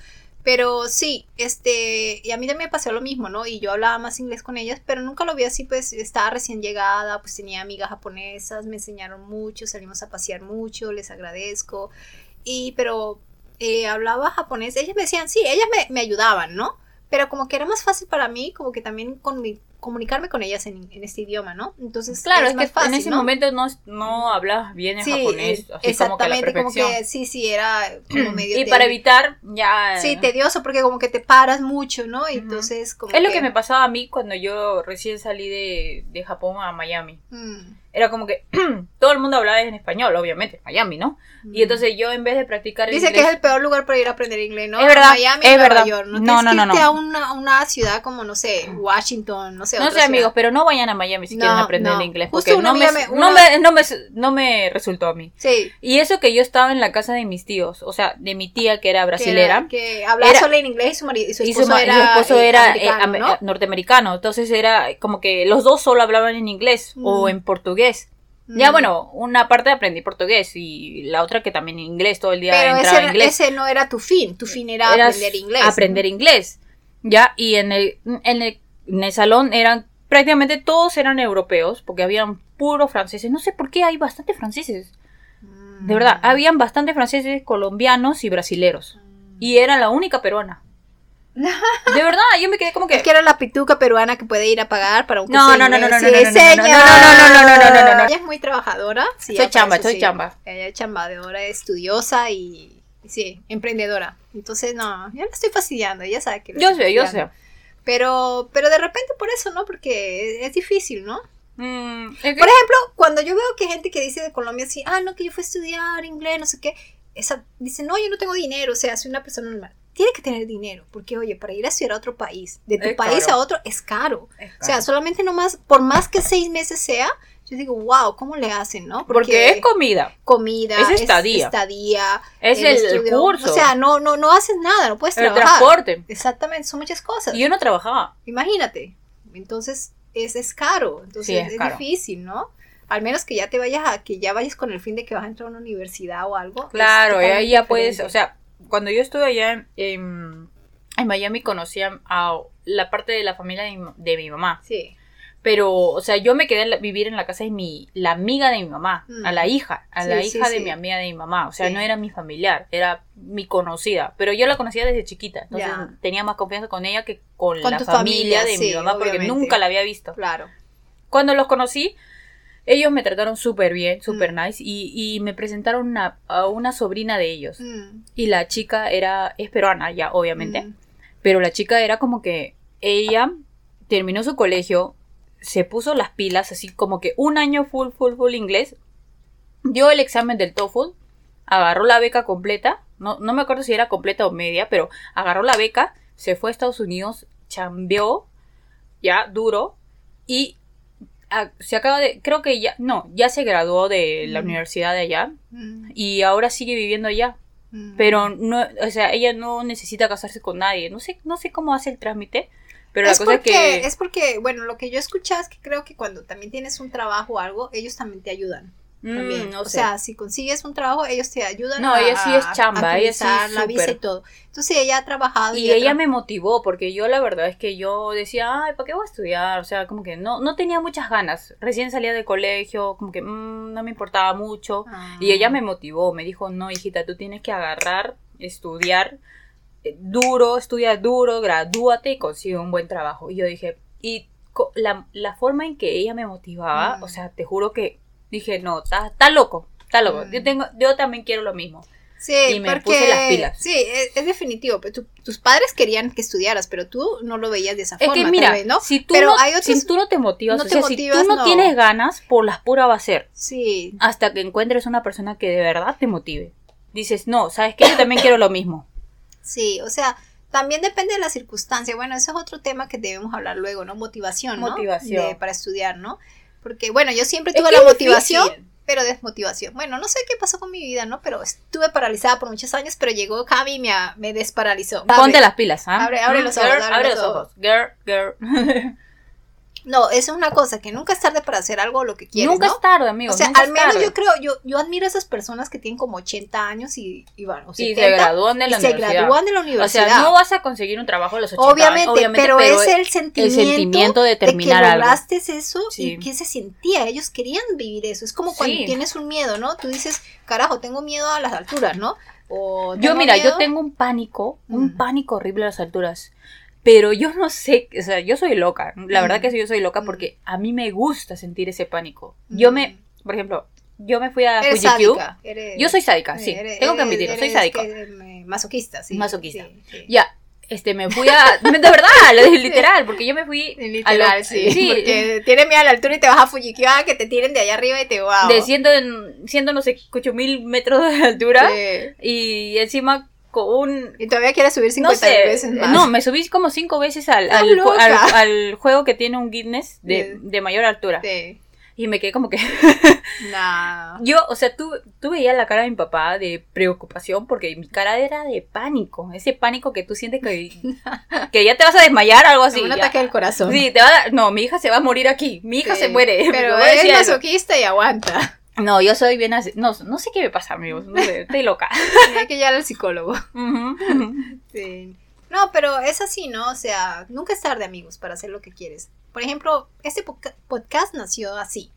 Pero sí, este, y a mí también me pasó lo mismo, ¿no? Y yo hablaba más inglés con ellas, pero nunca lo vi así, pues estaba recién llegada, pues tenía amigas japonesas, me enseñaron mucho, salimos a pasear mucho, les agradezco. Y, pero eh, hablaba japonés, ellas me decían, sí, ellas me, me ayudaban, ¿no? pero como que era más fácil para mí, como que también con mi, comunicarme con ellas en, en este idioma, ¿no? Entonces, Claro, es, más que fácil, en ese ¿no? momento no, no hablabas bien el Sí, japonés, eh, así como que la exactamente, como que sí, sí, era como *clears throat* medio... y para evitar ya... Sí, tedioso, porque como que te paras mucho, ¿no? Y entonces como Es lo que me pasaba a mí cuando yo recién salí de, de Japón a Miami. Mm, Era como que *clears throat* todo el mundo hablaba en español, obviamente, Miami, ¿no? Y mm. entonces yo en vez de practicar Dice que inglés... es el peor lugar para ir a aprender inglés, ¿no? Es verdad, Miami, es Nueva verdad. York. No, No, no, que no, no. a una, una ciudad como, no sé, Washington, no sé, No sé, ciudad. amigos, pero no vayan a Miami si No, quieren aprender no. inglés, Justo porque una no me, me- una- me, no, me, no me resultó a mí. Sí. Y eso que yo estaba en la casa de mis tíos, o sea, de mi tía que era que brasilera. era- Que, hablaba Era- solo en inglés y su marido y su y esposo su, y era, su esposo era eh, americano, ame- ¿no? eh, norteamericano, entonces era como que los dos solo hablaban en inglés o Mm. en portugués. Ya Mm. bueno, una parte aprendí portugués y la otra que también inglés, todo el día Pero entraba ese, inglés. ese no era tu fin, tu fin era, Era aprender inglés. Aprender inglés. Ya, y en el, en el, en el salón eran prácticamente todos eran europeos, porque habían puros franceses. No sé por qué hay bastantes franceses. Mm. De verdad, habían bastantes franceses, colombianos y brasileros. Y era la única peruana. De verdad, yo me quedé como que... Es que era la pituca peruana que puede ir a pagar para un No, no, no, no, no, no, no, no, no, no, no, no, no. Ella es muy trabajadora. Soy chamba, soy chamba. Ella es chambadora, estudiosa y sí, emprendedora. Entonces, no, yo la estoy fastidiando, ella sabe que Yo sé, yo sé. Pero, pero de repente por eso, ¿no? Porque es difícil, ¿no? Mm, Por ejemplo, cuando yo veo que gente que dice de Colombia así, ah, no, que yo fui a estudiar inglés, no sé qué, esa dice, no, yo no tengo dinero, o sea, soy una persona normal. Tiene que tener dinero, porque oye, para ir a estudiar a otro país, de tu Es país caro. a otro, es caro. O sea, solamente nomás, por más que seis meses sea, yo digo, wow, ¿cómo le hacen, no? porque es comida. comida, es estadía. estadía, Es el, el curso. O sea, no, no, no haces nada, no puedes el trabajar. transporte. Exactamente, son muchas cosas. Y yo no trabajaba. Imagínate. Entonces, es, es caro. Entonces, Sí, es es, caro. difícil, ¿no? Al menos que ya te vayas a, que ya vayas con el fin de que vas a entrar a una universidad o algo. es Claro, ahí ya puedes, o sea, cuando yo estuve allá en, en, en Miami conocí a, la parte de la familia de mi, de mi mamá. Sí. Pero, o sea, yo me quedé a vivir en la casa de mi, la amiga de mi mamá, Mm. a la hija, a Sí, la sí, hija de sí. mi amiga de mi mamá. O sea, no era mi familiar, era mi conocida. Pero yo la conocía desde chiquita, entonces Ya. tenía más confianza con ella que con, Con la familia, familia, de mi mamá, porque obviamente. nunca la había visto. Claro. Cuando los conocí, ellos me trataron súper bien, súper Mm. nice, y, y me presentaron una- a una sobrina de ellos. Mm, Y la chica era, es peruana ya, obviamente. mm, Pero la chica era como que ella terminó su colegio, se puso las pilas, así como que un año full, full, full inglés. Dio el examen del TOEFL, agarró la beca completa. No, no me acuerdo si era completa o media, pero agarró la beca, se fue a Estados Unidos, chambeó, ya duro, y se acaba de, creo que ya, no, ya se graduó de la Mm. universidad de allá mm, y ahora sigue viviendo allá. mm. Pero no, o sea, ella no necesita casarse con nadie. No sé, no sé cómo hace el trámite, pero es la cosa porque, es que es porque, bueno, lo que yo escuché es que creo que cuando también tienes un trabajo o algo, ellos también te ayudan. Mm, También. no o sé. sea, si consigues un trabajo, ellos te ayudan No, a, ella sí es chamba, ella sí es la visa y todo. Entonces ella ha trabajado y ha ella tra- me motivó porque yo la verdad es que yo decía, ay, ¿para qué voy a estudiar? O sea, como que no, no tenía muchas ganas. Recién salía del colegio, como que mm, no me importaba mucho. Ah. Y ella me motivó, me dijo, no, hijita, tú tienes que agarrar, estudiar eh, duro, estudia duro, gradúate y consigue un buen trabajo. Y yo dije, y la, la forma en que ella me motivaba, Mm. o sea, te juro que dije, no, está está loco, está loco. Mm. Yo, tengo, yo también quiero lo mismo. Sí, y me porque, puse las pilas. Sí, es, es definitivo. Pero tu- tus padres querían que estudiaras, pero tú no lo veías de esa Es forma. que tal mira, vez, ¿no? si, tú Pero no, hay otros- si tú no te motivas, no o te sea, motivas, si tú no, no. tienes ganas, por las puras va a ser. Sí, Hasta que encuentres una persona que de verdad te motive. Dices, no, ¿sabes qué? Yo también quiero lo mismo. *coughs* sí, o sea, también depende de la circunstancia. Bueno, eso es otro tema que debemos hablar luego, ¿no? Motivación, ¿no? Motivación. De- para estudiar, ¿no? Porque, bueno, yo siempre Es tuve que la motivación, difícil. pero desmotivación. Bueno, no sé qué pasó con mi vida, ¿no? Pero estuve paralizada por muchos años, pero llegó Cami y me, me desparalizó. Ponte las pilas, ¿ah? Abre- abre los ojos, abre abre los los ojos. Girl, girl. *laughs* No, es una cosa, que nunca es tarde para hacer algo lo que quieres, nunca ¿no? es tarde, amigos. O sea, al menos tarde. yo creo, yo, yo admiro a esas personas que tienen como 80 años y, y bueno, o Y 70, se gradúan de la y se universidad. gradúan de la O universidad. sea, no vas a conseguir un trabajo a los 80 obviamente, años, pero, es el sentimiento, sentimiento de terminar que algo. lograste eso Sí. y que se sentía. Ellos querían vivir eso. Es como cuando Sí. tienes un miedo, ¿no? Tú dices, carajo, tengo miedo a las alturas, ¿no? O Yo, mira, yo tengo un pánico, un Mm. pánico horrible a las alturas. Pero yo no sé, o sea, yo soy loca. La verdad que sí, yo soy loca porque a mí me gusta sentir ese pánico. Yo me, por ejemplo, yo me fui a Eres sádica. Yo soy sádica, sí. eres- tengo que admitirlo, soy que- me- masoquista, sí. Masoquista. sí, sí. Ya, este, me fui a... *laughs* De verdad, lo dije literal, porque yo me fui... *laughs* a Literal, lo- *laughs* sí. Porque tiene miedo a la altura y te vas a Fujikyou a que te tiren de allá arriba y te wow. de ciento, en- ciento no sé, ocho mil metros de altura. Sí. Y encima con un... Y todavía quieres subir No 50 sé, veces más. no, me subí como cinco veces al, al, al- al juego que tiene un Guinness de, de mayor altura. Sí. Y me quedé como que... *laughs* Nah. Yo, o sea, tú, tú veías la cara de mi papá de preocupación porque mi cara era de pánico. Ese pánico que tú sientes que, *laughs* que ya te vas a desmayar, algo así. un ataque del corazón. Sí, te va a No, mi hija se va a morir aquí. Mi hija Sí. se muere. *laughs* Pero es masoquista y aguanta. No, yo soy bien así. No, no sé qué me pasa, amigos. No sé, estoy loca. *laughs* Hay que llegar al psicólogo. *laughs* Sí. No, pero es así, ¿no? O sea, nunca es tarde, amigos, para hacer lo que quieres. Por ejemplo, este podca- podcast nació así.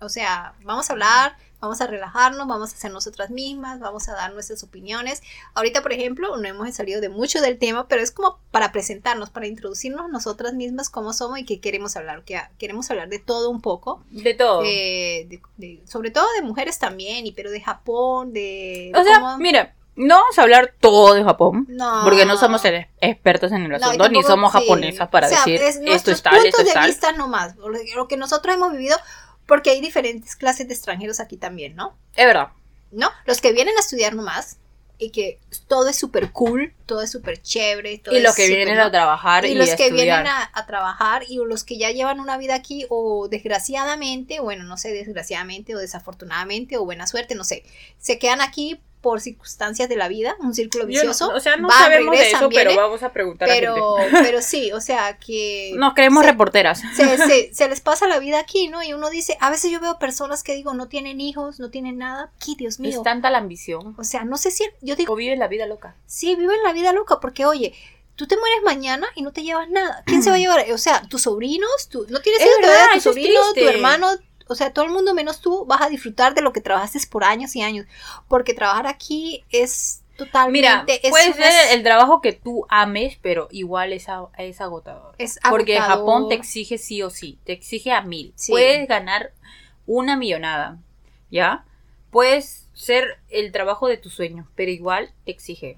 O sea, vamos a hablar, vamos a relajarnos, vamos a ser nosotras mismas, vamos a dar nuestras opiniones. Ahorita, por ejemplo, no hemos salido de mucho del tema, pero es como para presentarnos, para introducirnos nosotras mismas cómo somos y qué queremos hablar. Que queremos hablar de todo un poco. De todo. eh, de- de- sobre todo de mujeres también, y pero de Japón, de... o sea, cómo- mira, no vamos a hablar todo de Japón. no, Porque no somos expertos en el No, asunto, ni tampoco- somos sí. japonesas para O sea, decir es esto nuestros es tal, esto puntos es de vista nomás, lo que nosotros hemos vivido, porque hay diferentes clases de extranjeros aquí también, ¿no? Es verdad. ¿No? Los que vienen a estudiar nomás y que todo es súper cool, todo es súper chévere. todo Y los que vienen ¿no? a trabajar y, y los a que estudiar. vienen a, a trabajar y los que ya llevan una vida aquí o desgraciadamente, bueno, no sé, desgraciadamente o desafortunadamente o buena suerte, no sé, se quedan aquí por circunstancias de la vida, un círculo Yo vicioso. o sea, no sabemos de eso, pero vamos a preguntar a pero, gente. pero sí, o sea que Nos creemos se- reporteras. se, *laughs* se- se les pasa la vida aquí, ¿no? Y uno dice, a veces yo veo personas que digo, no tienen hijos, no tienen nada, ¿qué Dios mío? Es tanta la ambición. O sea, no sé si, yo digo, O vive la vida loca. sí, viven la vida loca, porque oye, tú te mueres mañana y no te llevas nada. ¿Quién se va a *clears throat* llevar? O sea, tus sobrinos, tú, no tienes Es hijos tu sobrino, tu hermano, o sea, todo el mundo menos tú vas a disfrutar de lo que trabajaste por años y años, porque trabajar aquí es totalmente, Mira, es puede una- ser el trabajo que tú ames, pero igual es, a- es agotador. es Porque agotador. Japón te exige sí o sí, te exige a mil. Sí. Puedes ganar una millonada, ¿ya? Puedes ser el trabajo de tus sueños, pero igual te exige,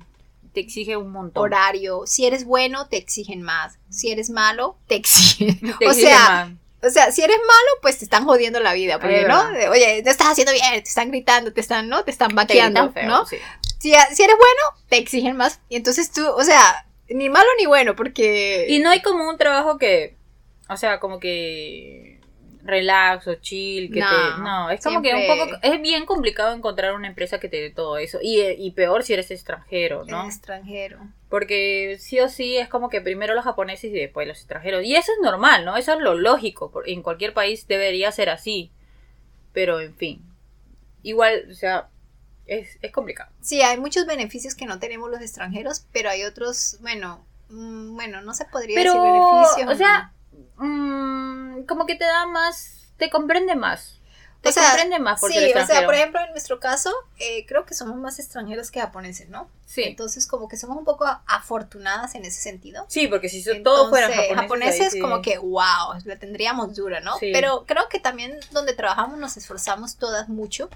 te exige un montón. horario, si eres bueno, te exigen más, si eres malo, te exigen. *laughs* Te *laughs* o sea, más. O sea, si eres malo, pues te están jodiendo la vida, porque, ¿no? Oye, no estás haciendo bien, te están gritando, te están, ¿no? Te están vaqueando, feo, ¿no? sí. Si, si eres bueno, te exigen más. Y entonces tú, o sea, ni malo ni bueno, porque... Y no hay como un trabajo que, o sea, como que relax o chill, que No, te... No, es como que un siempre- poco... Es bien complicado encontrar una empresa que te dé todo eso. Y, y peor si eres extranjero, ¿no? Es extranjero. Porque sí o sí es como que primero los japoneses y después los extranjeros. Y eso es normal, ¿no? Eso es lo lógico. En cualquier país debería ser así. Pero, en fin. Igual, o sea, es, es complicado. Sí, hay muchos beneficios que no tenemos los extranjeros, pero hay otros, bueno, mm, bueno, no se podría Pero, decir beneficios. o sea, ¿no? Mm, como que te da más, te comprende más. Te O sea, comprende más porque sí, o sea, por ejemplo, en nuestro caso, eh, creo que somos más extranjeros que japoneses, ¿no? sí. Entonces, como que somos un poco afortunadas en ese sentido. sí, porque si so- todos fueran Entonces, japoneses, ahí sí. como que, wow, la tendríamos dura, ¿no? Sí. Pero creo que también donde trabajamos nos esforzamos todas mucho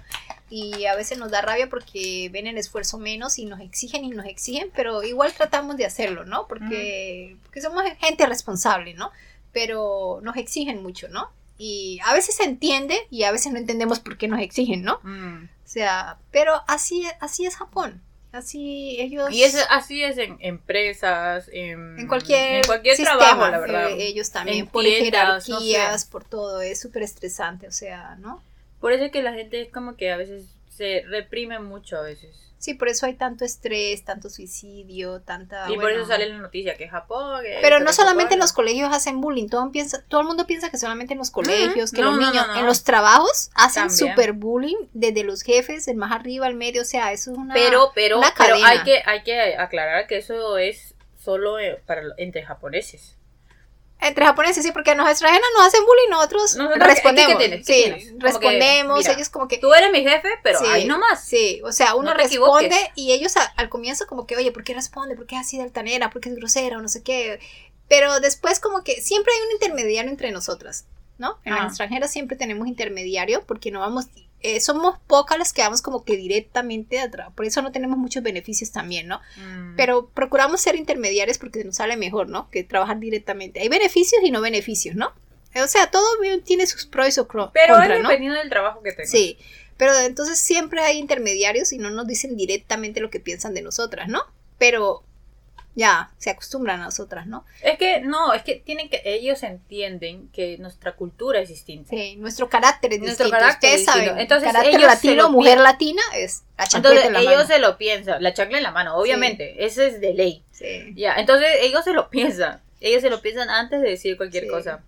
y a veces nos da rabia porque ven el esfuerzo menos y nos exigen y nos exigen, pero igual tratamos de hacerlo, ¿no? Porque, porque somos gente responsable, ¿no? Pero nos exigen mucho, ¿no? Y a veces se entiende y a veces no entendemos por qué nos exigen, ¿no? Mm. O sea, pero así, así es Japón. Así ellos... Y es, así es en empresas, en, en cualquier, en cualquier sistema, trabajo, la verdad. eh, ellos también, En por tiendas, no jerarquías, sé. por todo, es súper estresante, o sea, ¿no? Por eso es que la gente es como que a veces se reprime mucho a veces. Sí, por eso hay tanto estrés, tanto suicidio, tanta... y por eso sale la noticia que Japón... que Pero no solamente en los colegios hacen bullying, todo, piensa, todo el mundo piensa que solamente en los colegios, que No, los niños, no, no. en los trabajos hacen También. súper bullying, desde los jefes, el más arriba, al medio, o sea, eso es una... Pero, pero, una pero hay, que, hay que aclarar que eso es solo eh, para entre japoneses. Entre japoneses, sí, porque los extranjeros nos hacen bullying, nosotros Nosotros, respondemos. ¿qué tienes? ¿Qué sí, tienes? Como que, respondemos, mira, ellos como que... Tú eres mi jefe, pero Sí, ahí nomás. Sí, o sea, uno No responde equivoques. y ellos a- al comienzo como que, oye, ¿por qué responde? ¿Por qué es así de altanera? ¿Por qué es grosera? O no sé qué. Pero después como que siempre hay un intermediario entre nosotras, ¿no? En Ah. la extranjera siempre tenemos intermediario porque no vamos, eh, somos pocas las que vamos como que directamente atrás. Por eso no tenemos muchos beneficios también, ¿no? Mm. Pero procuramos ser intermediarios porque nos sale mejor, ¿no? Que trabajar directamente. Hay beneficios y no beneficios, ¿no? O sea, todo tiene sus pros y sus cro- Pero contras, es ¿no? dependiendo del trabajo que tengas. Sí, pero entonces siempre hay intermediarios y no nos dicen directamente lo que piensan de nosotras, ¿no? Pero ya, se acostumbran a nosotras, ¿no? Es que no, es que tienen que ellos entienden que nuestra cultura es distinta. Sí, nuestro carácter es Nuestro distinto. carácter Ustedes distinto. saben, Entonces, carácter ellos se latino, lo mujer latina es la Entonces en la ellos mano. se lo piensan, la chacla en la mano, obviamente, ese es de ley. Sí, Ya, entonces ellos se lo piensan, ellos se lo piensan antes de decir cualquier Sí. cosa.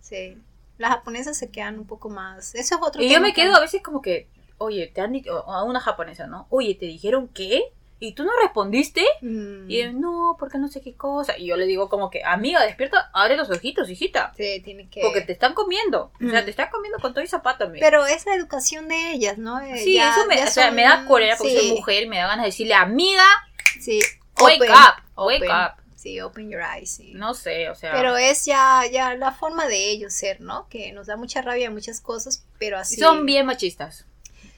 sí. Las japonesas se quedan un poco más... Eso es otro Y yo tema me que- quedo a veces como que, oye, te han dicho, a una japonesa, ¿no? Oye, ¿te dijeron qué? ¿Y tú no respondiste? Mm, Y él, no, porque no sé qué cosa. Y yo le digo como que, amiga, despierta, abre los ojitos, hijita. sí, tiene que... Porque te están comiendo. O sea, Mm. te están comiendo con todo y zapato, amiga. Pero es la educación de ellas, ¿no? Eh, Sí, ya- eso me, o sea, me da cólera porque sí, soy mujer y me da ganas de decirle, amiga, Sí, wake open, up, wake up. Sí, open your eyes, sí. No sé, o sea. Pero es ya, ya la forma de ellos ser, ¿no? Que nos da mucha rabia muchas cosas, pero así. Son bien machistas.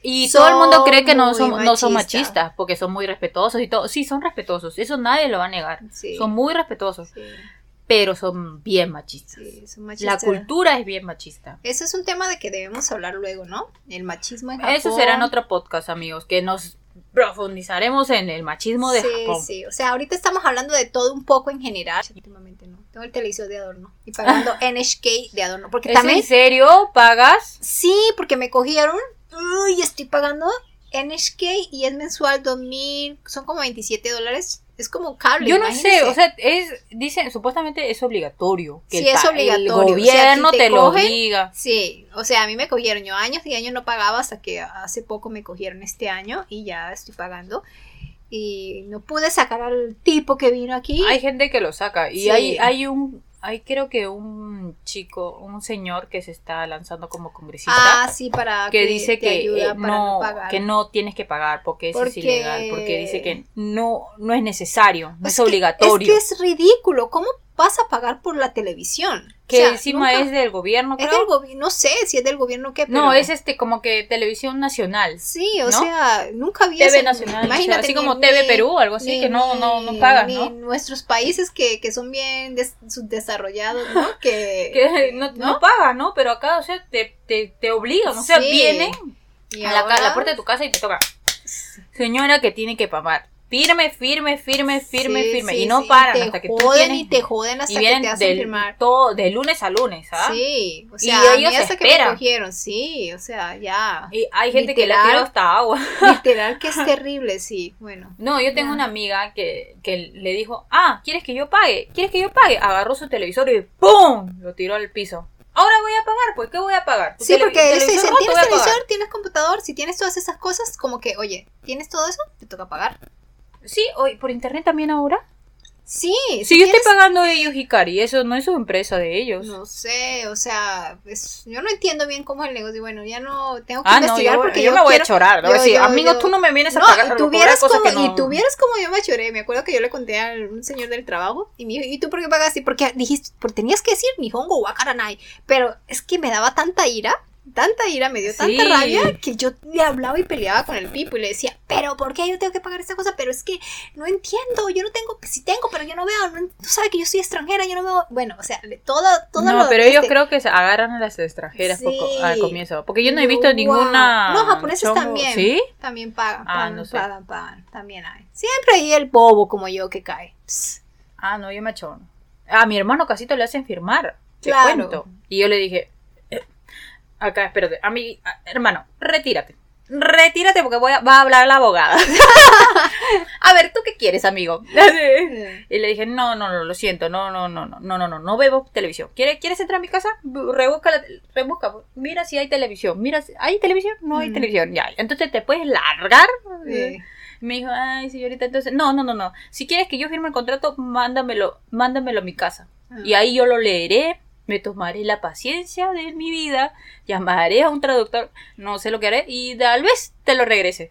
Y Son todo el mundo cree que no son, no son machistas. porque son muy respetuosos y todo. Sí, son respetuosos. Eso nadie lo va a negar. Sí, Son muy respetuosos, sí, pero son bien machistas. sí, son La machistas. cultura es bien machista. Eso es un tema de que debemos hablar luego, ¿no? El machismo en Japón. Eso será en otro podcast, amigos, que nos profundizaremos en el machismo de sí, Japón. sí. O sea, ahorita estamos hablando de todo un poco en general. Últimamente no. Tengo el televisor de adorno. Y pagando *laughs* NHK de adorno. Porque ¿Es también. en serio? ¿Pagas? Sí, porque me cogieron. Uy, estoy pagando NHK y es mensual 2000. Son como 27 dólares. Es como cable. Yo no sé, o sea, es, dicen, supuestamente es obligatorio. Que Sí, el es obligatorio. El O sea, gobierno si te, te lo cogen, obliga. Sí, o sea, a mí me cogieron. Yo años y años no pagaba hasta que hace poco me cogieron este año y ya estoy pagando. Y no pude sacar al tipo que vino aquí. Hay gente que lo saca y Sí. hay, hay un, hay creo que un chico, un señor que se está lanzando como congresista. ah, sí, para que, dice te que ayuda eh, para no, pagar. que no tienes que pagar porque eso es ilegal, porque dice que no, no es necesario, no es que- obligatorio. Es que es ridículo. ¿Cómo vas a pagar por la televisión? Que O sea, encima nunca- es del gobierno, es creo. del gobierno. No sé si es del gobierno o qué, pero. No, es este como que televisión nacional. Sí, o ¿no? sea, nunca había. TV nacional, Imagínate. así ni- como TV Perú, algo así, ni- que no, no, no pagas, ni ¿no? nuestros países que, que son bien des- subdesarrollados, ¿no? *laughs* Que, Que no, no ¿no? pagas, ¿no? Pero acá, o sea, te, te, te obligan, o sea, Sí. vienen a la, a la puerta de tu casa y te toca. Señora que tiene que pagar. Firme, firme, firme, firme, Sí, firme. sí, y no sí, paran hasta que tú joden tienes. y te joden hasta y que vienen te hacen del- firmar. todo, de lunes a lunes, ¿ah? Sí, o Y sea, mí ellos hasta que me cogieron, sí, o sea, ya. Y hay gente que le Literal. tira hasta agua. *laughs* Literal que es terrible, sí, bueno. No, yo tengo Ya. una amiga que, que le dijo, ah, ¿quieres que yo pague? ¿Quieres que yo pague? Agarró su televisor y ¡pum! Lo tiró al piso. Ahora voy a pagar, pues, ¿qué voy a pagar? ¿Tu Sí, porque roto tienes voy a pagar?" televisor, tienes computador, si tienes todas esas cosas, como que, oye, ¿tienes todo eso? Te toca pagar. Sí, hoy por internet también ahora. Sí, Sí, yo estoy pagando ellos Hikari, eso no es su empresa de ellos. No sé, o sea, pues, yo no entiendo bien cómo es el negocio. Bueno, ya no tengo que Ah, no, investigar yo, porque yo yo, me voy a chorar. A yo- yo- amigo, tú no me vienes a No, pagar. y a tuvieras cobrar cosas como, que no- y tuvieras como yo me choré. Me acuerdo que yo le conté a un señor del trabajo y me dijo, ¿y tú por qué pagaste? Porque dijiste, porque tenías que decir Nihongo Wakaranai. Pero es que me daba tanta ira, tanta ira, me dio tanta rabia que yo le hablaba y peleaba con el Pipo y le decía, ¿pero por qué yo tengo que pagar esta cosa? Pero es que no entiendo, yo no tengo, sí tengo, pero yo no veo, no, tú sabes que yo soy extranjera, yo no veo. Bueno, o sea, todo, todo No, lo pero ellos este- creo que se agarran a las extranjeras poco- al comienzo. Porque yo no he visto wow. ninguna. No, japoneses chongo- también. ¿Sí? También pagan, Ah, pagan, no sé. pagan, pagan. También hay. Siempre hay el bobo como yo que cae. Ah, no, yo me achono. A mi hermano casito le hacen firmar. Te cuento. Y yo le dije, acá, espérate, a mi hermano, retírate. Retírate porque voy a, va a hablar la abogada. a ver, ¿tú qué quieres, amigo? Y le dije, no, no, no, lo siento, no, no, no, no, no, no, no, no veo televisión. ¿Quieres, ¿Quieres entrar a mi casa? Bu- Rebusca, la- rebusca, mira si hay televisión, mira, si- ¿hay televisión? No hay Mm. televisión, ya. Entonces te puedes largar. Sí. Me dijo, ay, señorita, entonces, no, no, no, no. Si quieres que yo firme el contrato, mándamelo, mándamelo a mi casa. Ah. Y ahí yo lo leeré, me tomaré la paciencia de mi vida, llamaré a un traductor, no sé lo que haré, y tal vez te lo regrese.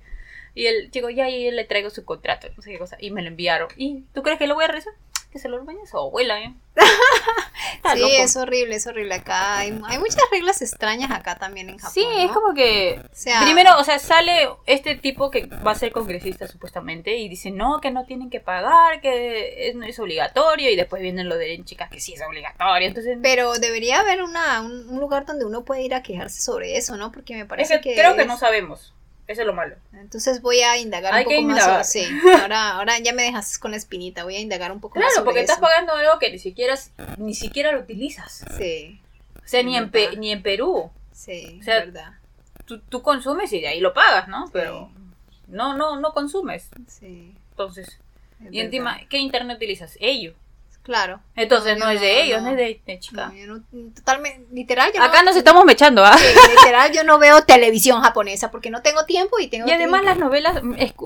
Y el chico, ya, y le traigo su contrato, no sé qué cosa, y me lo enviaron. ¿Y tú crees que lo voy a regresar? Que se lo a su abuela, ¿eh? Sí, loco. es horrible, es horrible acá. Hay, hay muchas reglas extrañas acá también en Japón. Sí, es como que O sea, Primero, o sea, sale este tipo que va a ser congresista supuestamente y dice, no, que no tienen que pagar, que es, no es obligatorio y después vienen lo de chicas que sí es obligatorio. Entonces, Pero debería haber una, un, un lugar donde uno puede ir a quejarse sobre eso, ¿no? Porque me es parece que que. creo que no sabemos. Eso es lo malo. Entonces voy a indagar Hay un poco más indagar. sí. *laughs* Ahora, ahora ya me dejas con la espinita, voy a indagar un poco más Claro, porque estás pagando algo que ni siquiera ni siquiera lo utilizas. Sí, O sea, ni en, Pe- ni en Perú. sí, O sea, verdad. Tú, tú consumes y de ahí lo pagas, ¿no? Pero no, no, no consumes. Sí. Entonces, es y encima. ¿qué internet utilizas? Ellos. Claro. Entonces No, es de ellos, no, no. es de, de chica. No, yo no- totalmente, literal, yo Acá no, nos estamos mechando, ¿ah? Sí, literal, yo no veo televisión japonesa porque no tengo tiempo y tengo Y además las novelas,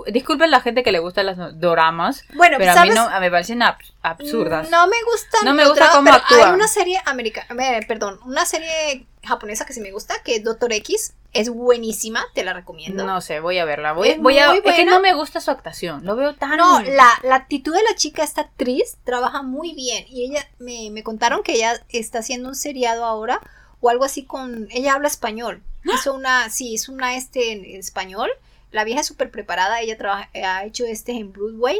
disculpen la gente que le gustan las doramas, Bueno, pero a mí no, me parecen abs- absurdas. No me gustan. No me gusta dramas, cómo. Hay una serie americana, eh, perdón, una serie japonesa que sí me gusta, que es Doctor X. Es buenísima, te la recomiendo. No sé, voy a verla. Voy, Es voy a, es que no me gusta su actuación. Lo veo tan. No, la, la actitud de la chica, esta actriz, trabaja muy bien. Y ella, me, me contaron que ella está haciendo un seriado ahora, o algo así con, ella habla español. ¡Ah! Hizo una, sí, hizo una este en español. La vieja es súper preparada, ella trabaja, ha hecho este en Broadway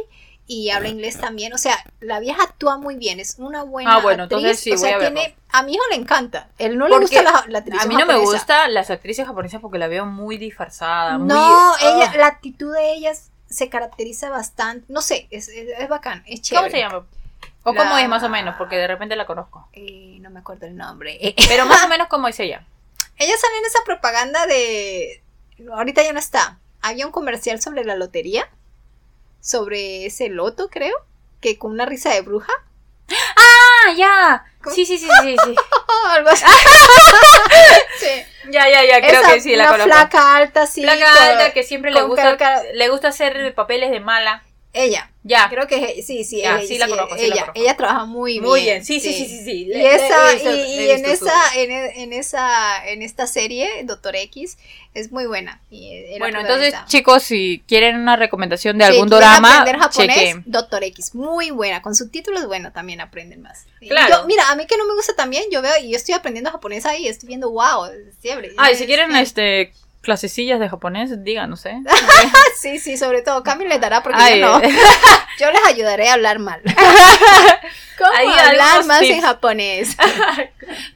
y habla inglés también. O sea, la vieja actúa muy bien, es una buena Ah, bueno, actriz. entonces sí, o sea, voy a tiene, a mi hijo le encanta. Él no le gusta la, la actriz a mí no me gustan las actrices japonesas porque la veo muy disfrazada. muy- No, ella, Ah. la actitud de ellas se caracteriza bastante. No sé, es, es, es bacán, es chévere. ¿Cómo se llama? O La- cómo es más o menos, porque de repente la conozco. Eh, no me acuerdo el nombre. Eh, Pero más o *laughs* menos cómo es ella. ella sale en esa propaganda de. Ahorita ya no está. Había un comercial sobre la lotería. Sobre ese loto, creo. Que con una risa de bruja. Ah, ya. ¿Cómo? Sí, sí, sí, sí, sí. *laughs* algo así. *laughs* sí. Ya, ya, ya, creo Esa, que sí la una conozco. flaca alta, sí. Flaca alta que siempre le gusta, le gusta hacer papeles de mala. Ella. Ya. Creo que es- sí, sí, Ah, ella, sí la conozco, sí la ella, conozco. ella trabaja muy bien. Muy bien, sí, sí, sí, sí, sí. Y esa, le y, en esa, en, en esa, en esta serie, Doctor X, es muy buena. Y Bueno, entonces, chicos, si quieren una recomendación de algún drama, japonés, chequen. Doctor X, muy buena. Con subtítulos, bueno, también aprenden más. Claro. yo- mira, a mí que no me gusta también, yo veo y yo estoy aprendiendo japonés ahí, estoy viendo, wow, es chévere. Ah, y si quieren es- este clasecillas de japonés, díganos, *laughs* ¿eh? Sí, sí, sobre todo, Cami les dará porque Ay, yo no. *laughs* Yo les ayudaré a hablar mal. *laughs* ¿Cómo hablar más tips. en japonés?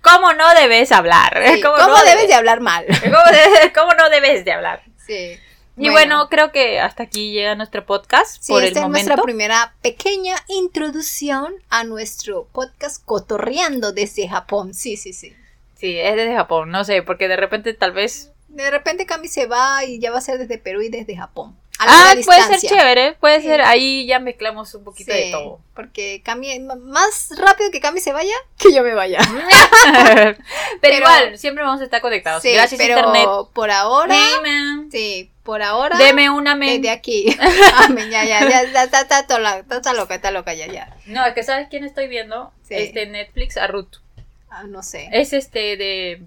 ¿Cómo no debes hablar? Sí, ¿Cómo, no debes de hablar mal? ¿Cómo, de- cómo no debes de hablar? Sí. Y bueno, creo que hasta aquí llega nuestro podcast Sí, por esta el es nuestra primera pequeña introducción a nuestro podcast Cotorreando desde Japón. Sí, sí, sí. Sí, es desde Japón, no sé, porque de repente tal vez... De repente Cami se va y ya va a ser desde Perú y desde Japón. A Ah, puede ser chévere, puede Sí. ser, ahí ya mezclamos un poquito de todo. Porque Cami, más rápido que Cami se vaya, que yo me vaya. *laughs* pero, Pero- igual, siempre vamos a estar conectados. Sí, Gracias pero Internet. por ahora, man. sí, por ahora, Deme una men. desde aquí. *laughs* Amén, ya, ya, ya, ya, está, está, está loca, está loca, está loca, ya, ya. No, es que ¿sabes quién estoy viendo? Este Netflix, a Ruth. Ah, no sé. Es este de...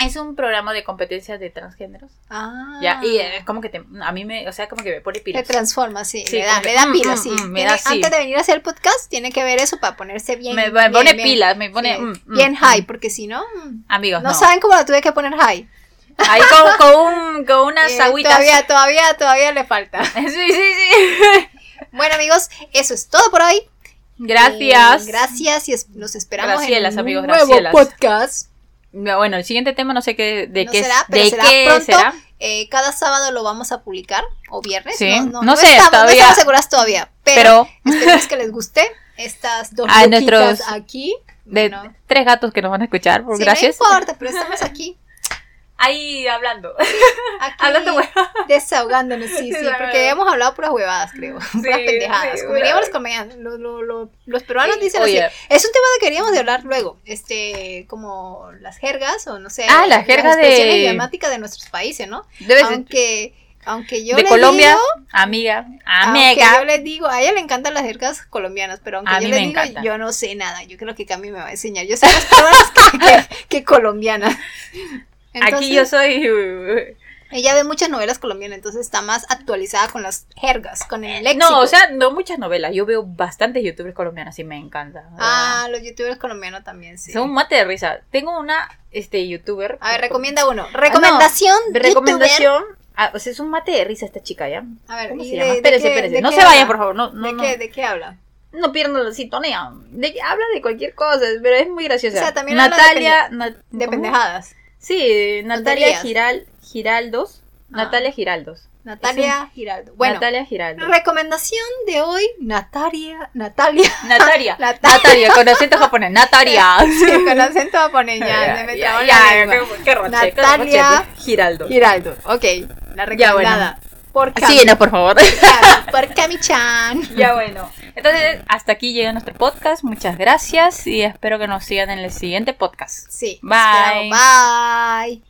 Es un programa de competencias de transgéneros. Ah. Ya, y es como que te, a mí me, o sea, como que me pone pilas. transforma, sí. Sí, le da, le da mm, pilas, mm, sí. mm, me da sí. Antes de venir a hacer el podcast, tiene que ver eso para ponerse bien. Me, me pone bien, pilas, me pone... mm, bien high, porque si no, Amigos, no, no. saben cómo lo tuve que poner high. Ahí con, con, un, con unas *laughs* Eh, agüitas. Todavía, todavía, todavía le falta. *laughs* Sí, sí, sí. *laughs* Bueno, amigos, eso es todo por hoy. Gracias. Eh, gracias y es- los esperamos Gracielas, en un amigos, nuevo gracielas. podcast. Bueno, el siguiente tema no sé qué, de No qué, será, pero de será qué pronto. será. Eh, cada sábado lo vamos a publicar, o viernes. Sí, no, no, no sé, estamos, todavía- No estamos seguras todavía, pero, Pero esperemos que les guste estas dos *laughs* A nuestros- aquí. de Bueno, tres gatos que nos van a escuchar, por sí, gracias. no importa, pero estamos aquí. *laughs* Ahí hablando. Aquí Hablando huevadas. desahogándonos, sí, *laughs* sí, porque hemos hablado puras huevadas, creo. *laughs* puras pendejadas. sí, como diríamos los comediantes, lo- lo- lo- los peruanos Sí, dicen oye. así. Es un tema que queríamos de hablar luego, este, como las jergas o no sé. Ah, la jerga las de- de nuestros países, ¿no? Debe ser Aunque, aunque yo de les Colombia, digo, amiga, aunque yo amiga. les digo, a ella le encantan las jergas colombianas, pero aunque A yo les digo, encanta. yo no sé nada. Yo creo que Cami me va a enseñar. Yo sé más peruanas que, que, que colombianas. *laughs* Aquí yo Entonces, soy Ella ve muchas novelas colombianas, entonces está más actualizada con las jergas, con el léxico. No, o sea, no muchas novelas. Yo veo bastantes youtubers colombianos y me encanta. Ah, los youtubers colombianos también, sí. Son un mate de risa. Tengo una este youtuber. A ver, recomienda uno. Recomendación. Ah, no, recomendación. Ah, o sea, es un mate de risa esta chica, ¿ya? A ver, ¿Cómo ¿y se de- llama? de Espérese, espérese. No se vayan, por favor. No, no, ¿De, no. qué, ¿De qué habla? No pierdan la sintonía. De habla de cualquier cosa, pero es muy graciosa. O sea, también habla de Natalia. Na- De pendejadas. Sí, Natalia. Giral, Giraldos. Ah. Natalia Giraldos. Natalia Giraldo. Bueno, Natalia Giraldos. recomendación de hoy, Natalia, Natalia. Natalia. *laughs* Nat- Natalia, con acento japonés. Natalia. *laughs* Sí, con *laughs* acento japonés ya, se me ya, trabó ya, la lengua. qué- qué roche, qué Natalia roche. Giraldos. Giraldo, ok, la recomendada. Por Cami. Síguenos, por favor. *laughs* Por Cami-chan. Ya bueno. Entonces, hasta aquí llega nuestro podcast. Muchas gracias y espero que nos sigan en el siguiente podcast. Sí. Bye. Bye.